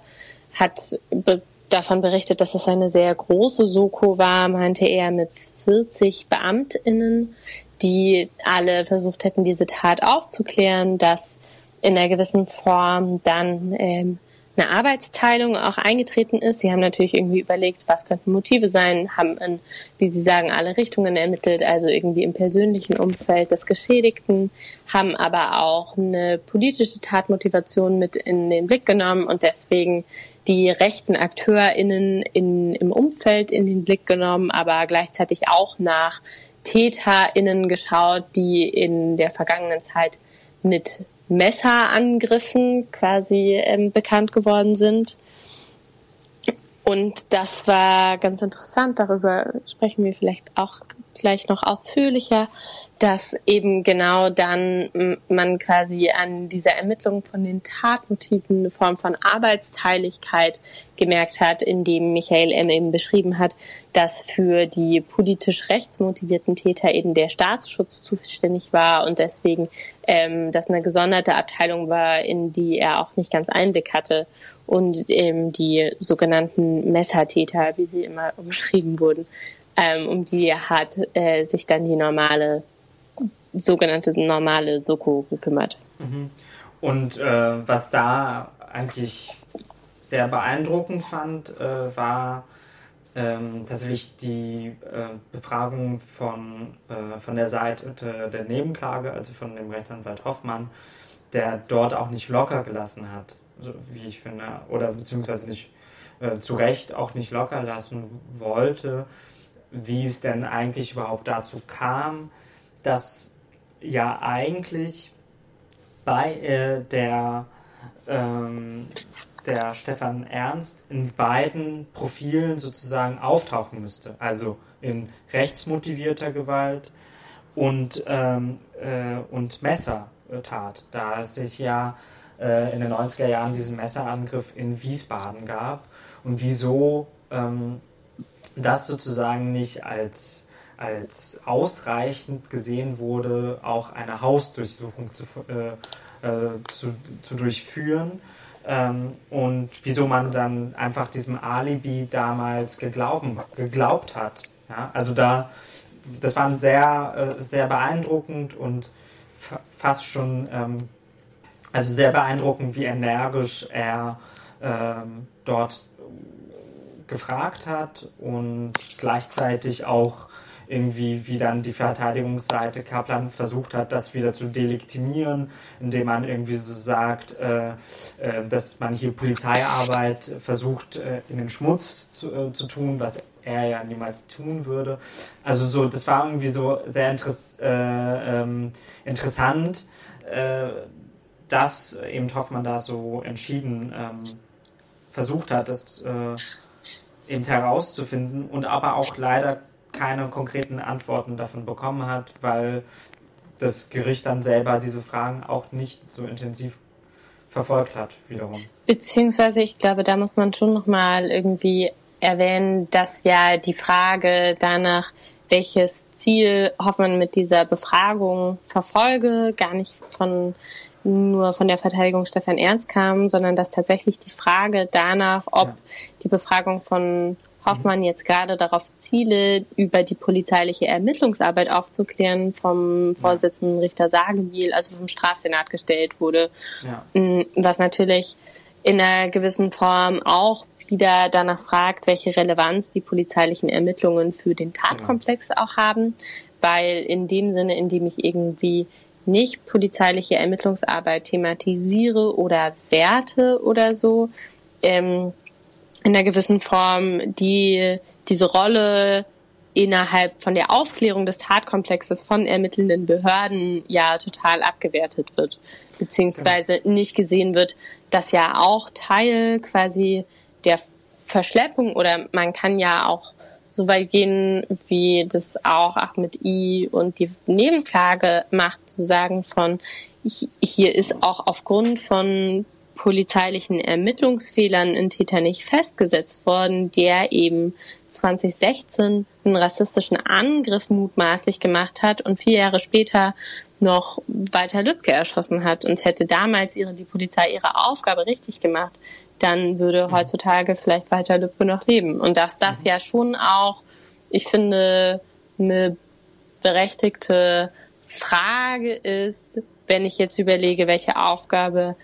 hat be davon berichtet, dass es eine sehr große Soko war, meinte er, mit 40 BeamtInnen, die alle versucht hätten, diese Tat aufzuklären, dass in einer gewissen Form dann ähm, eine Arbeitsteilung auch eingetreten ist. Sie haben natürlich irgendwie überlegt, was könnten Motive sein, haben in, wie Sie sagen, alle Richtungen ermittelt, also irgendwie im persönlichen Umfeld des Geschädigten, haben aber auch eine politische Tatmotivation mit in den Blick genommen und deswegen die rechten AkteurInnen in, im Umfeld in den Blick genommen, aber gleichzeitig auch nach TäterInnen geschaut, die in der vergangenen Zeit mit Messerangriffen quasi ähm, bekannt geworden sind. Und das war ganz interessant. Darüber sprechen wir vielleicht auch gleich noch ausführlicher, dass eben genau dann man quasi an dieser Ermittlung von den Tatmotiven eine Form von Arbeitsteiligkeit gemerkt hat, indem Michael M. eben beschrieben hat, dass für die politisch rechtsmotivierten Täter eben der Staatsschutz zuständig war und deswegen ähm, das eine gesonderte Abteilung war, in die er auch nicht ganz Einblick hatte und ähm, die sogenannten Messertäter, wie sie immer umschrieben wurden, ähm, um die hat äh, sich dann die normale, sogenannte normale Soko gekümmert. Mhm. Und äh, was da eigentlich sehr beeindruckend fand, äh, war ähm, tatsächlich die äh, Befragung von, äh, von der Seite der Nebenklage, also von dem Rechtsanwalt Hoffmann, der dort auch nicht locker gelassen hat, so wie ich finde, oder beziehungsweise nicht äh, zu Recht auch nicht locker lassen wollte, wie es denn eigentlich überhaupt dazu kam, dass ja eigentlich bei äh, der, ähm, der Stefan Ernst in beiden Profilen sozusagen auftauchen müsste. Also in rechtsmotivierter Gewalt und, ähm, äh, und Messertat, da es sich ja äh, in den 90er Jahren diesen Messerangriff in Wiesbaden gab und wieso ähm, das sozusagen nicht als, als ausreichend gesehen wurde, auch eine Hausdurchsuchung zu, äh, äh, zu, zu durchführen. Ähm, und wieso man dann einfach diesem Alibi damals geglauben, geglaubt hat. Ja? Also da, das war sehr, äh, sehr beeindruckend und fast schon, ähm, also sehr beeindruckend, wie energisch er ähm, dort gefragt hat und gleichzeitig auch irgendwie, wie dann die Verteidigungsseite Kaplan versucht hat, das wieder zu delegitimieren, indem man irgendwie so sagt, äh, äh, dass man hier Polizeiarbeit versucht äh, in den Schmutz zu, äh, zu tun, was er ja niemals tun würde. Also so, das war irgendwie so sehr interess äh, ähm, interessant, äh, dass eben Hoffmann da so entschieden ähm, versucht hat, das eben herauszufinden und aber auch leider keine konkreten Antworten davon bekommen hat, weil das Gericht dann selber diese Fragen auch nicht so intensiv verfolgt hat, wiederum. Beziehungsweise, ich glaube, da muss man schon nochmal irgendwie erwähnen, dass ja die Frage danach, welches Ziel Hoffmann mit dieser Befragung verfolge, gar nicht von nur von der Verteidigung Stefan Ernst kam, sondern dass tatsächlich die Frage danach, ob ja. die Befragung von Hoffmann jetzt gerade darauf ziele, über die polizeiliche Ermittlungsarbeit aufzuklären, vom Vorsitzenden Richter Sagebiel, also vom Strafsenat gestellt wurde. Ja. Mm, was natürlich in einer gewissen Form auch wieder danach fragt, welche Relevanz die polizeilichen Ermittlungen für den Tatkomplex auch haben, weil in dem Sinne, in dem ich irgendwie nicht polizeiliche Ermittlungsarbeit thematisiere oder werte oder so, ähm, in einer gewissen Form die diese Rolle innerhalb von der Aufklärung des Tatkomplexes von ermittelnden Behörden ja total abgewertet wird, beziehungsweise nicht gesehen wird, dass ja auch Teil quasi der Verschleppung oder man kann ja auch so weit gehen, wie das auch Ahmed I und die Nebenklage macht, zu sagen von, hier ist auch aufgrund von polizeilichen Ermittlungsfehlern ein Täter nicht festgesetzt worden, der eben 2016 einen rassistischen Angriff mutmaßlich gemacht hat und vier Jahre später noch Walter Lübcke erschossen hat und hätte damals ihre, die Polizei ihre Aufgabe richtig gemacht, dann würde mhm. heutzutage vielleicht Walter Lübcke noch leben. Und dass das mhm. ja schon auch, ich finde, eine berechtigte Frage ist, wenn ich jetzt überlege, welche Aufgabe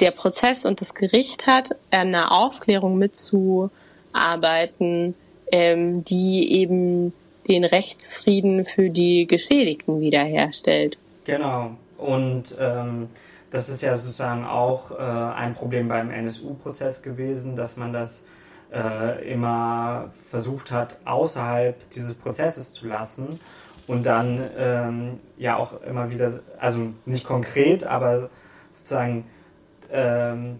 der Prozess und das Gericht hat, an einer Aufklärung mitzuarbeiten, ähm, die eben den Rechtsfrieden für die Geschädigten wiederherstellt. Genau. Und ähm, das ist ja sozusagen auch äh, ein Problem beim NSU-Prozess gewesen, dass man das äh, immer versucht hat, außerhalb dieses Prozesses zu lassen und dann ähm, ja auch immer wieder, also nicht konkret, aber sozusagen ähm,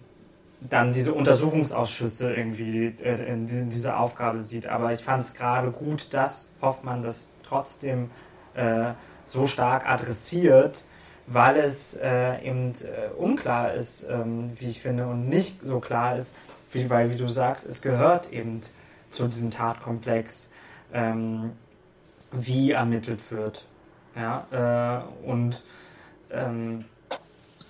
dann diese Untersuchungsausschüsse irgendwie äh, in dieser Aufgabe sieht. Aber ich fand es gerade gut, dass Hoffmann das trotzdem äh, so stark adressiert, weil es äh, eben äh, unklar ist, ähm, wie ich finde, und nicht so klar ist, wie, weil, wie du sagst, es gehört eben zu diesem Tatkomplex, ähm, wie ermittelt wird. Ja, äh, und ähm,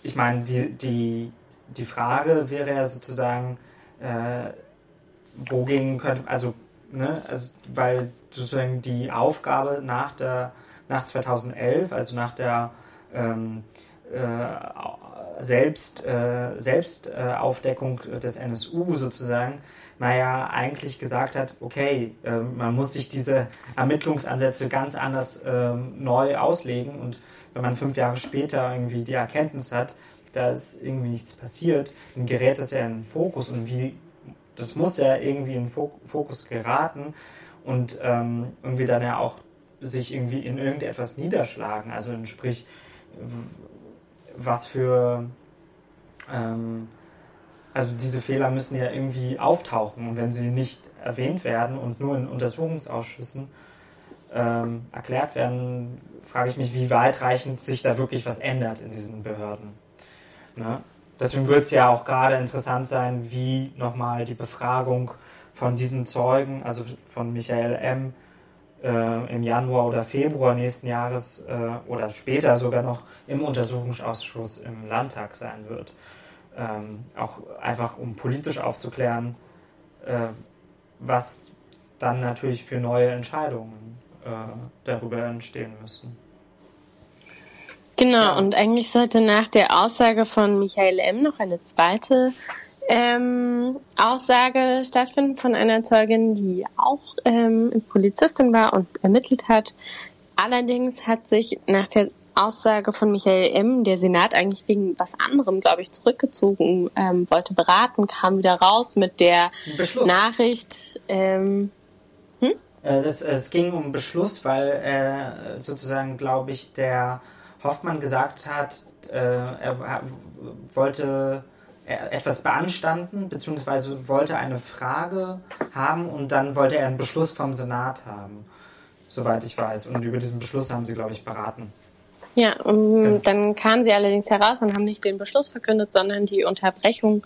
ich meine, die, die die Frage wäre ja sozusagen, äh, wogegen könnte, also, ne, also, weil sozusagen die Aufgabe nach der, nach 2011, also nach der ähm, äh, Selbst, äh, Selbstaufdeckung des NSU sozusagen, man ja eigentlich gesagt hat, okay, äh, man muss sich diese Ermittlungsansätze ganz anders äh, neu auslegen und wenn man fünf Jahre später irgendwie die Erkenntnis hat, da ist irgendwie nichts passiert, dann gerät das ja in den Fokus und wie, das muss ja irgendwie in den Fokus geraten und ähm, irgendwie dann ja auch sich irgendwie in irgendetwas niederschlagen. Also sprich, was für, ähm, also diese Fehler müssen ja irgendwie auftauchen und wenn sie nicht erwähnt werden und nur in Untersuchungsausschüssen ähm, erklärt werden, frage ich mich, wie weitreichend sich da wirklich was ändert in diesen Behörden. Ne? Deswegen wird es ja auch gerade interessant sein, wie nochmal die Befragung von diesen Zeugen, also von Michael M., äh, im Januar oder Februar nächsten Jahres äh, oder später sogar noch im Untersuchungsausschuss im Landtag sein wird. Ähm, auch einfach um politisch aufzuklären, äh, was dann natürlich für neue Entscheidungen äh, darüber entstehen müssen. Genau, und eigentlich sollte nach der Aussage von Michael M. noch eine zweite ähm, Aussage stattfinden von einer Zeugin, die auch ähm, Polizistin war und ermittelt hat. Allerdings hat sich nach der Aussage von Michael M. der Senat eigentlich wegen was anderem, glaube ich, zurückgezogen, ähm, wollte beraten, kam wieder raus mit der Beschluss. Nachricht. Ähm, hm? Äh, das, es ging um Beschluss, weil äh, sozusagen, glaube ich, der Hoffmann gesagt hat, äh, er wollte etwas beanstanden, beziehungsweise wollte eine Frage haben und dann wollte er einen Beschluss vom Senat haben, soweit ich weiß. Und über diesen Beschluss haben sie, glaube ich, beraten. Ja, um, ja. dann kamen sie allerdings heraus und haben nicht den Beschluss verkündet, sondern die Unterbrechung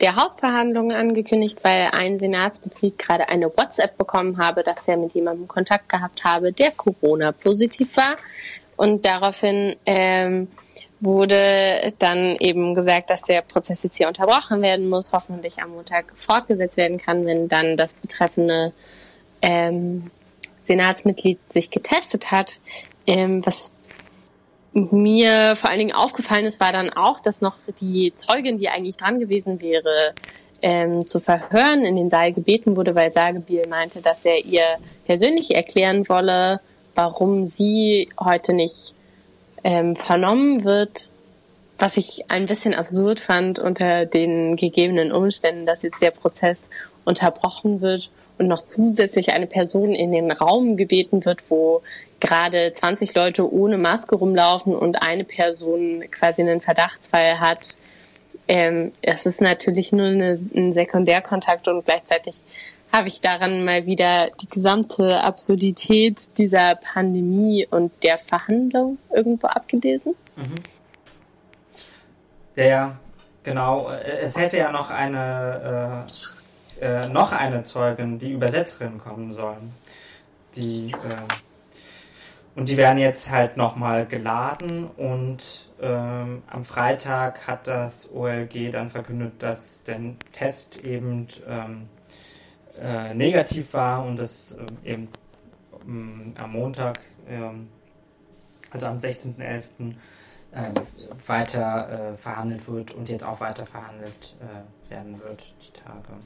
der Hauptverhandlungen angekündigt, weil ein Senatsmitglied gerade eine WhatsApp bekommen habe, dass er mit jemandem Kontakt gehabt habe, der Corona-positiv war. Und daraufhin ähm, wurde dann eben gesagt, dass der Prozess jetzt hier unterbrochen werden muss, hoffentlich am Montag fortgesetzt werden kann, wenn dann das betreffende ähm, Senatsmitglied sich getestet hat. Ähm, was mir vor allen Dingen aufgefallen ist, war dann auch, dass noch die Zeugin, die eigentlich dran gewesen wäre, ähm, zu verhören, in den Saal gebeten wurde, weil Sagebiel meinte, dass er ihr persönlich erklären wolle, warum sie heute nicht ähm, vernommen wird, was ich ein bisschen absurd fand unter den gegebenen Umständen, dass jetzt der Prozess unterbrochen wird und noch zusätzlich eine Person in den Raum gebeten wird, wo gerade 20 Leute ohne Maske rumlaufen und eine Person quasi einen Verdachtsfall hat. Ähm, es ist natürlich nur eine, ein Sekundärkontakt und gleichzeitig habe ich daran mal wieder die gesamte Absurdität dieser Pandemie und der Verhandlung irgendwo abgelesen. Mhm. Ja, genau. Es hätte ja noch eine, äh, äh, noch eine Zeugin, die Übersetzerin kommen sollen. Die, äh, und die werden jetzt halt nochmal geladen und ähm, am Freitag hat das OLG dann verkündet, dass der Test eben ähm, äh, negativ war und das äh, eben ähm, am Montag, ähm, also am 16.11., äh, weiter äh, verhandelt wird und jetzt auch weiter verhandelt werden wird, die Tage.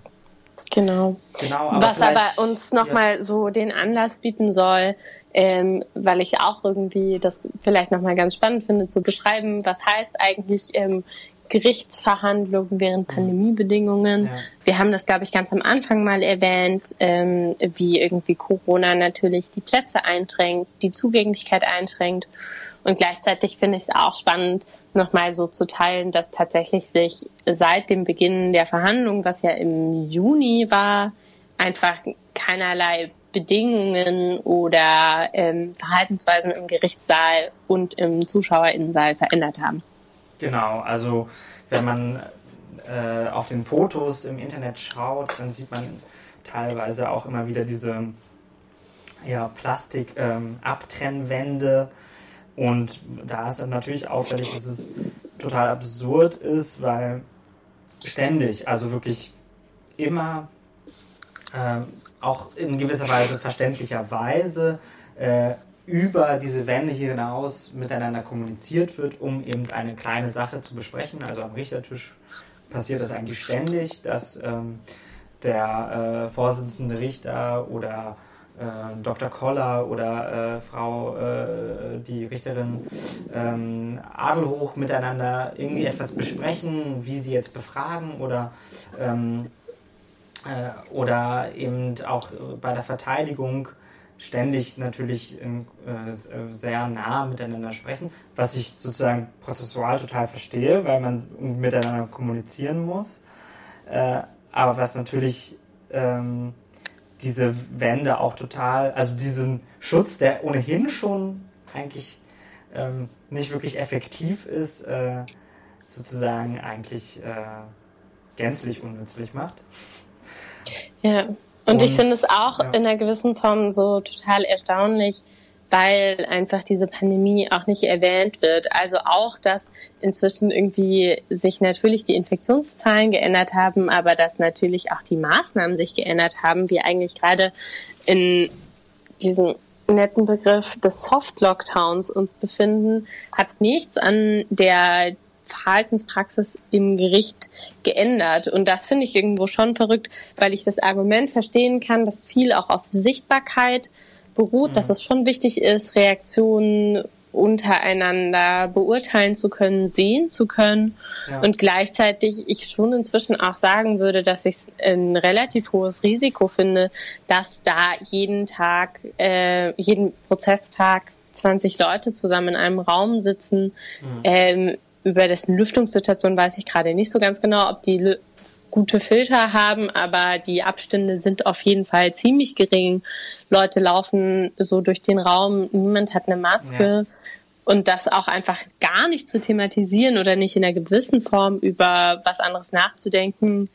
Genau. genau aber Was aber uns nochmal ja. so den Anlass bieten soll, ähm, weil ich auch irgendwie das vielleicht nochmal ganz spannend finde, zu beschreiben, was heißt eigentlich ähm, Gerichtsverhandlungen während mhm. Pandemiebedingungen. Ja. Wir haben das, glaube ich, ganz am Anfang mal erwähnt, ähm, wie irgendwie Corona natürlich die Plätze einschränkt, die Zugänglichkeit einschränkt. Und gleichzeitig finde ich es auch spannend, nochmal so zu teilen, dass tatsächlich sich seit dem Beginn der Verhandlungen, was ja im Juni war, einfach keinerlei Bedingungen oder ähm, Verhaltensweisen im Gerichtssaal und im Zuschauerinnensaal verändert haben. Genau, also wenn man äh, auf den Fotos im Internet schaut, dann sieht man teilweise auch immer wieder diese ja, Plastik-Abtrennwände. Ähm, und da ist natürlich auffällig, dass es total absurd ist, weil ständig, also wirklich immer, äh, auch in gewisser Weise verständlicherweise, äh, über diese Wände hinaus miteinander kommuniziert wird, um eben eine kleine Sache zu besprechen. Also am Richtertisch passiert das eigentlich ständig, dass ähm, der äh, Vorsitzende Richter oder äh, Dr. Koller oder äh, Frau, äh, die Richterin ähm, Adelhoch miteinander irgendwie etwas besprechen, wie sie jetzt befragen oder ähm, äh, oder eben auch bei der Verteidigung ständig natürlich in, äh, sehr nah miteinander sprechen, was ich sozusagen prozessual total verstehe, weil man miteinander kommunizieren muss. Äh, aber was natürlich ähm, diese Wände auch total, also diesen Schutz, der ohnehin schon eigentlich ähm, nicht wirklich effektiv ist, äh, sozusagen eigentlich äh, gänzlich unnützlich macht. Ja, und, und ich finde es auch ja. in einer gewissen Form so total erstaunlich, weil einfach diese Pandemie auch nicht erwähnt wird. Also auch, dass inzwischen irgendwie sich natürlich die Infektionszahlen geändert haben, aber dass natürlich auch die Maßnahmen sich geändert haben, wie eigentlich gerade in diesem netten Begriff des Soft Lockdowns uns befinden, hat nichts an der Verhaltenspraxis im Gericht geändert. Und das finde ich irgendwo schon verrückt, weil ich das Argument verstehen kann, dass viel auch auf Sichtbarkeit beruht, mhm. dass es schon wichtig ist, Reaktionen untereinander beurteilen zu können, sehen zu können ja. und gleichzeitig ich schon inzwischen auch sagen würde, dass ich ein relativ hohes Risiko finde, dass da jeden Tag, äh, jeden Prozesstag 20 Leute zusammen in einem Raum sitzen. Mhm. Ähm, über dessen Lüftungssituation weiß ich gerade nicht so ganz genau, ob die gute Filter haben, aber die Abstände sind auf jeden Fall ziemlich gering. Leute laufen so durch den Raum, niemand hat eine Maske. Ja. Und das auch einfach gar nicht zu thematisieren oder nicht in einer gewissen Form über was anderes nachzudenken.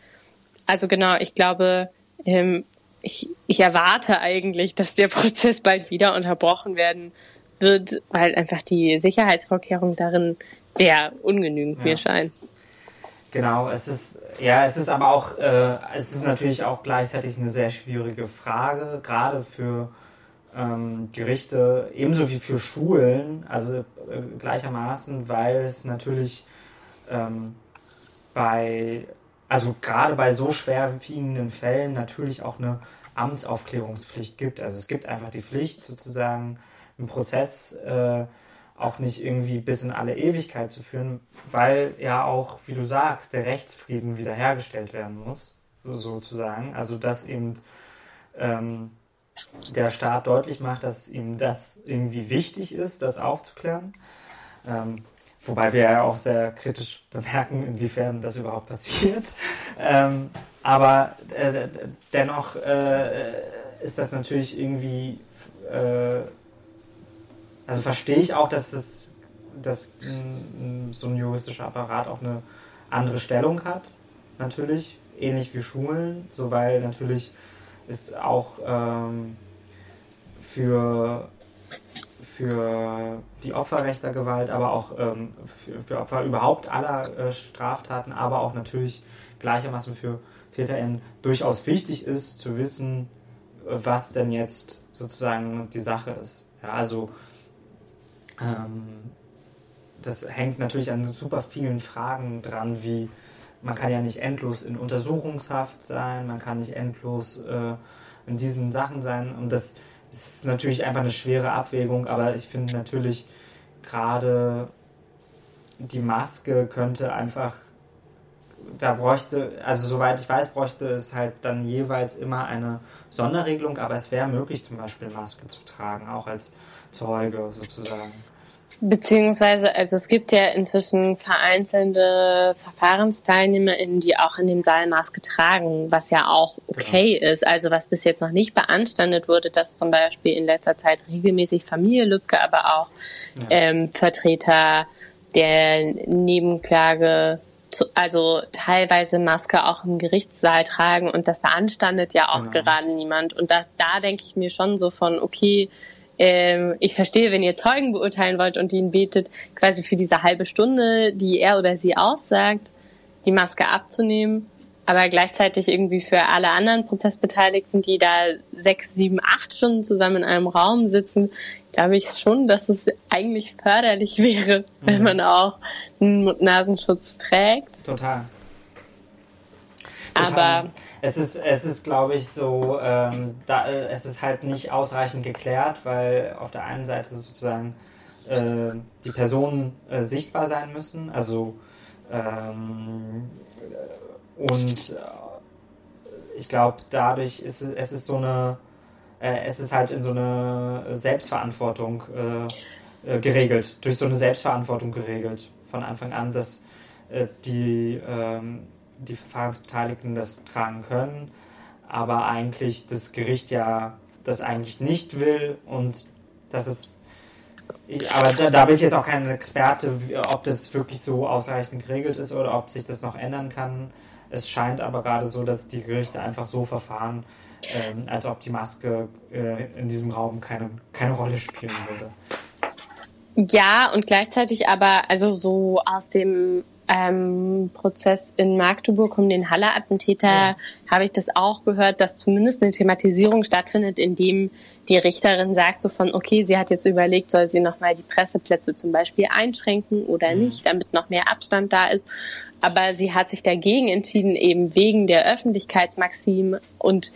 Also genau, ich glaube, ähm, ich, ich erwarte eigentlich, dass der Prozess bald wieder unterbrochen werden wird, weil einfach die Sicherheitsvorkehrungen darin sehr ungenügend ja. mir scheinen. Genau, es ist ja, es ist aber auch, äh, es ist natürlich auch gleichzeitig eine sehr schwierige Frage, gerade für ähm, Gerichte, ebenso wie für Schulen, also äh, gleichermaßen, weil es natürlich ähm, bei, also gerade bei so schwerwiegenden Fällen natürlich auch eine Amtsaufklärungspflicht gibt. Also es gibt einfach die Pflicht, sozusagen einen Prozess äh, auch nicht irgendwie bis in alle Ewigkeit zu führen, weil ja auch, wie du sagst, der Rechtsfrieden wiederhergestellt werden muss, sozusagen. Also dass eben ähm, der Staat deutlich macht, dass ihm das irgendwie wichtig ist, das aufzuklären. Ähm, wobei wir ja auch sehr kritisch bemerken, inwiefern das überhaupt passiert. Ähm, aber äh, dennoch äh, ist das natürlich irgendwie äh, also verstehe ich auch, dass es dass so ein juristischer Apparat auch eine andere Stellung hat, natürlich, ähnlich wie Schulen, so weil natürlich ist auch ähm, für, für die Opferrechte der Gewalt, aber auch ähm, für, für, Opfer überhaupt aller äh, Straftaten, aber auch natürlich gleichermaßen für TäterInnen durchaus wichtig ist, zu wissen, was denn jetzt sozusagen die Sache ist. Ja, also das hängt natürlich an super vielen Fragen dran, wie man kann ja nicht endlos in Untersuchungshaft sein, man kann nicht endlos äh, in diesen Sachen sein. Und das ist natürlich einfach eine schwere Abwägung, aber ich finde natürlich gerade die Maske könnte einfach, da bräuchte, also soweit ich weiß, bräuchte es halt dann jeweils immer eine Sonderregelung, aber es wäre möglich zum Beispiel Maske zu tragen, auch als Zeuge sozusagen. Beziehungsweise, also es gibt ja inzwischen vereinzelte VerfahrensteilnehmerInnen, die auch in dem Saal Maske tragen, was ja auch okay genau. ist. Also was bis jetzt noch nicht beanstandet wurde, dass zum Beispiel in letzter Zeit regelmäßig Familie Lübcke, aber auch ja. ähm, Vertreter der Nebenklage also teilweise Maske auch im Gerichtssaal tragen und das beanstandet ja auch genau. gerade niemand. Und das, da denke ich mir schon so von, okay, ähm, ich verstehe, wenn ihr Zeugen beurteilen wollt und ihn betet, quasi für diese halbe Stunde, die er oder sie aussagt, die Maske abzunehmen. Aber gleichzeitig irgendwie für alle anderen Prozessbeteiligten, die da sechs, sieben, acht Stunden zusammen in einem Raum sitzen, glaube ich schon, dass es eigentlich förderlich wäre, mhm. wenn man auch einen Nasenschutz trägt. Total. Total. Aber es ist, es ist, glaube ich, so, ähm, da, äh, es ist halt nicht ausreichend geklärt, weil auf der einen Seite sozusagen äh, die Personen äh, sichtbar sein müssen, also ähm, und äh, ich glaube, dadurch ist es, es ist so eine, äh, es ist halt in so eine Selbstverantwortung äh, geregelt, durch so eine Selbstverantwortung geregelt von Anfang an, dass die ähm, die Verfahrensbeteiligten das tragen können, aber eigentlich das Gericht ja das eigentlich nicht will und das ist ich, aber da, da, bin ich jetzt auch kein Experte, ob das wirklich so ausreichend geregelt ist oder ob sich das noch ändern kann. Es scheint aber gerade so, dass die Gerichte einfach so verfahren, ähm, als ob die Maske äh, in diesem Raum keine, keine Rolle spielen würde. Ja, und gleichzeitig aber, also so aus dem ähm, Prozess in Magdeburg um den Halle-Attentäter ja. habe ich das auch gehört, dass zumindest eine Thematisierung stattfindet, in dem die Richterin sagt so von, okay, sie hat jetzt überlegt, soll sie nochmal die Presseplätze zum Beispiel einschränken oder mhm. nicht, damit noch mehr Abstand da ist. Aber sie hat sich dagegen entschieden, eben wegen der Öffentlichkeitsmaxim und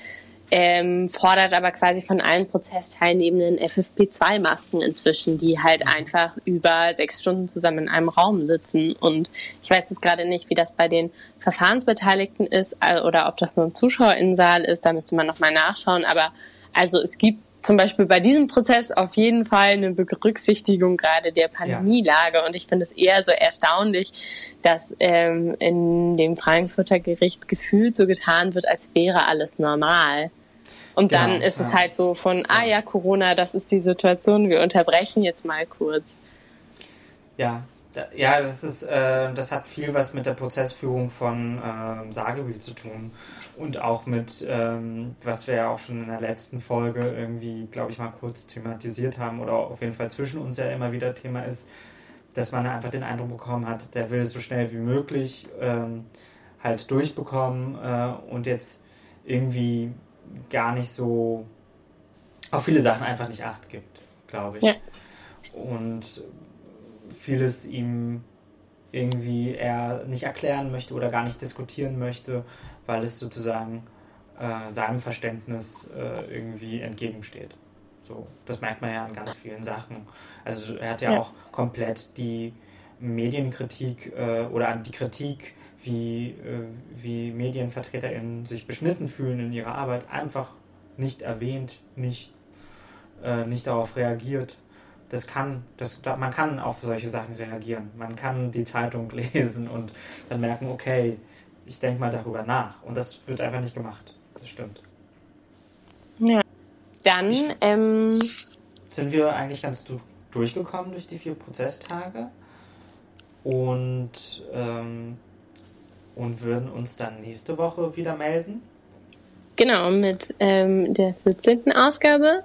ähm, fordert aber quasi von allen Prozessteilnehmenden FFP2-Masken inzwischen, die halt einfach über sechs Stunden zusammen in einem Raum sitzen. Und ich weiß jetzt gerade nicht, wie das bei den Verfahrensbeteiligten ist äh, oder ob das nur im Zuschauerinnensaal ist. Da müsste man nochmal nachschauen. Aber also es gibt zum Beispiel bei diesem Prozess auf jeden Fall eine Berücksichtigung gerade der Pandemielage. Und ich finde es eher so erstaunlich, dass ähm, in dem Frankfurter Gericht gefühlt so getan wird, als wäre alles normal. Und Genau, dann ist es ja. halt so von, ah ja, Corona, das ist die Situation, wir unterbrechen jetzt mal kurz. Ja, ja, das ist, äh, das hat viel was mit der Prozessführung von ähm, Sagebiel zu tun und auch mit, ähm, was wir ja auch schon in der letzten Folge irgendwie, glaube ich, mal kurz thematisiert haben oder auf jeden Fall zwischen uns ja immer wieder Thema ist, dass man einfach den Eindruck bekommen hat, der will so schnell wie möglich ähm, halt durchbekommen äh, und jetzt irgendwie gar nicht so auf viele Sachen einfach nicht Acht gibt, glaube ich. Ja. Und vieles ihm irgendwie er nicht erklären möchte oder gar nicht diskutieren möchte, weil es sozusagen äh, seinem Verständnis äh, irgendwie entgegensteht. So, das merkt man ja an ganz vielen Sachen. Also er hat ja, Ja. auch komplett die Medienkritik äh, oder an die Kritik, wie, äh, wie MedienvertreterInnen sich beschnitten fühlen in ihrer Arbeit, einfach nicht erwähnt, nicht, äh, nicht darauf reagiert. Das kann, das, da- man kann auf solche Sachen reagieren. Man kann die Zeitung lesen und dann merken, okay, ich denke mal darüber nach. Und das wird einfach nicht gemacht. Das stimmt. Ja. Dann, Ich- ähm, sind wir eigentlich ganz du durchgekommen durch die vier Prozesstage und, ähm, und würden uns dann nächste Woche wieder melden. Genau, mit ähm, der 14. Ausgabe.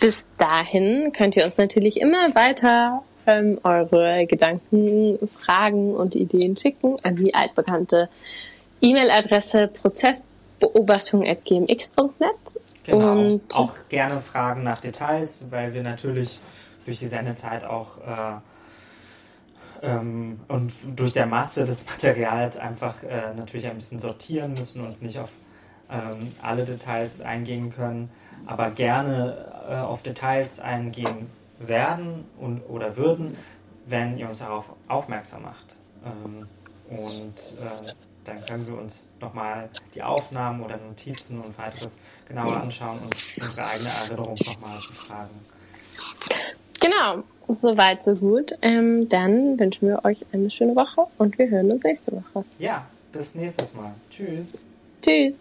Bis dahin könnt ihr uns natürlich immer weiter ähm, eure Gedanken, Fragen und Ideen schicken an die altbekannte E-Mail-Adresse prozessbeobachtung.gmx.net. Genau. Und auch gerne Fragen nach Details, weil wir natürlich durch die Sendezeit auch äh, ähm, und durch der Masse des Materials einfach äh, natürlich ein bisschen sortieren müssen und nicht auf ähm, alle Details eingehen können, aber gerne äh, auf Details eingehen werden und oder würden, wenn ihr uns darauf aufmerksam macht. Ähm, und äh, dann können wir uns nochmal die Aufnahmen oder Notizen und weiteres genauer anschauen und unsere eigene Erinnerung nochmal befragen. Genau, soweit, so gut. Ähm, dann wünschen wir euch eine schöne Woche und wir hören uns nächste Woche. Ja, bis nächstes Mal. Tschüss. Tschüss.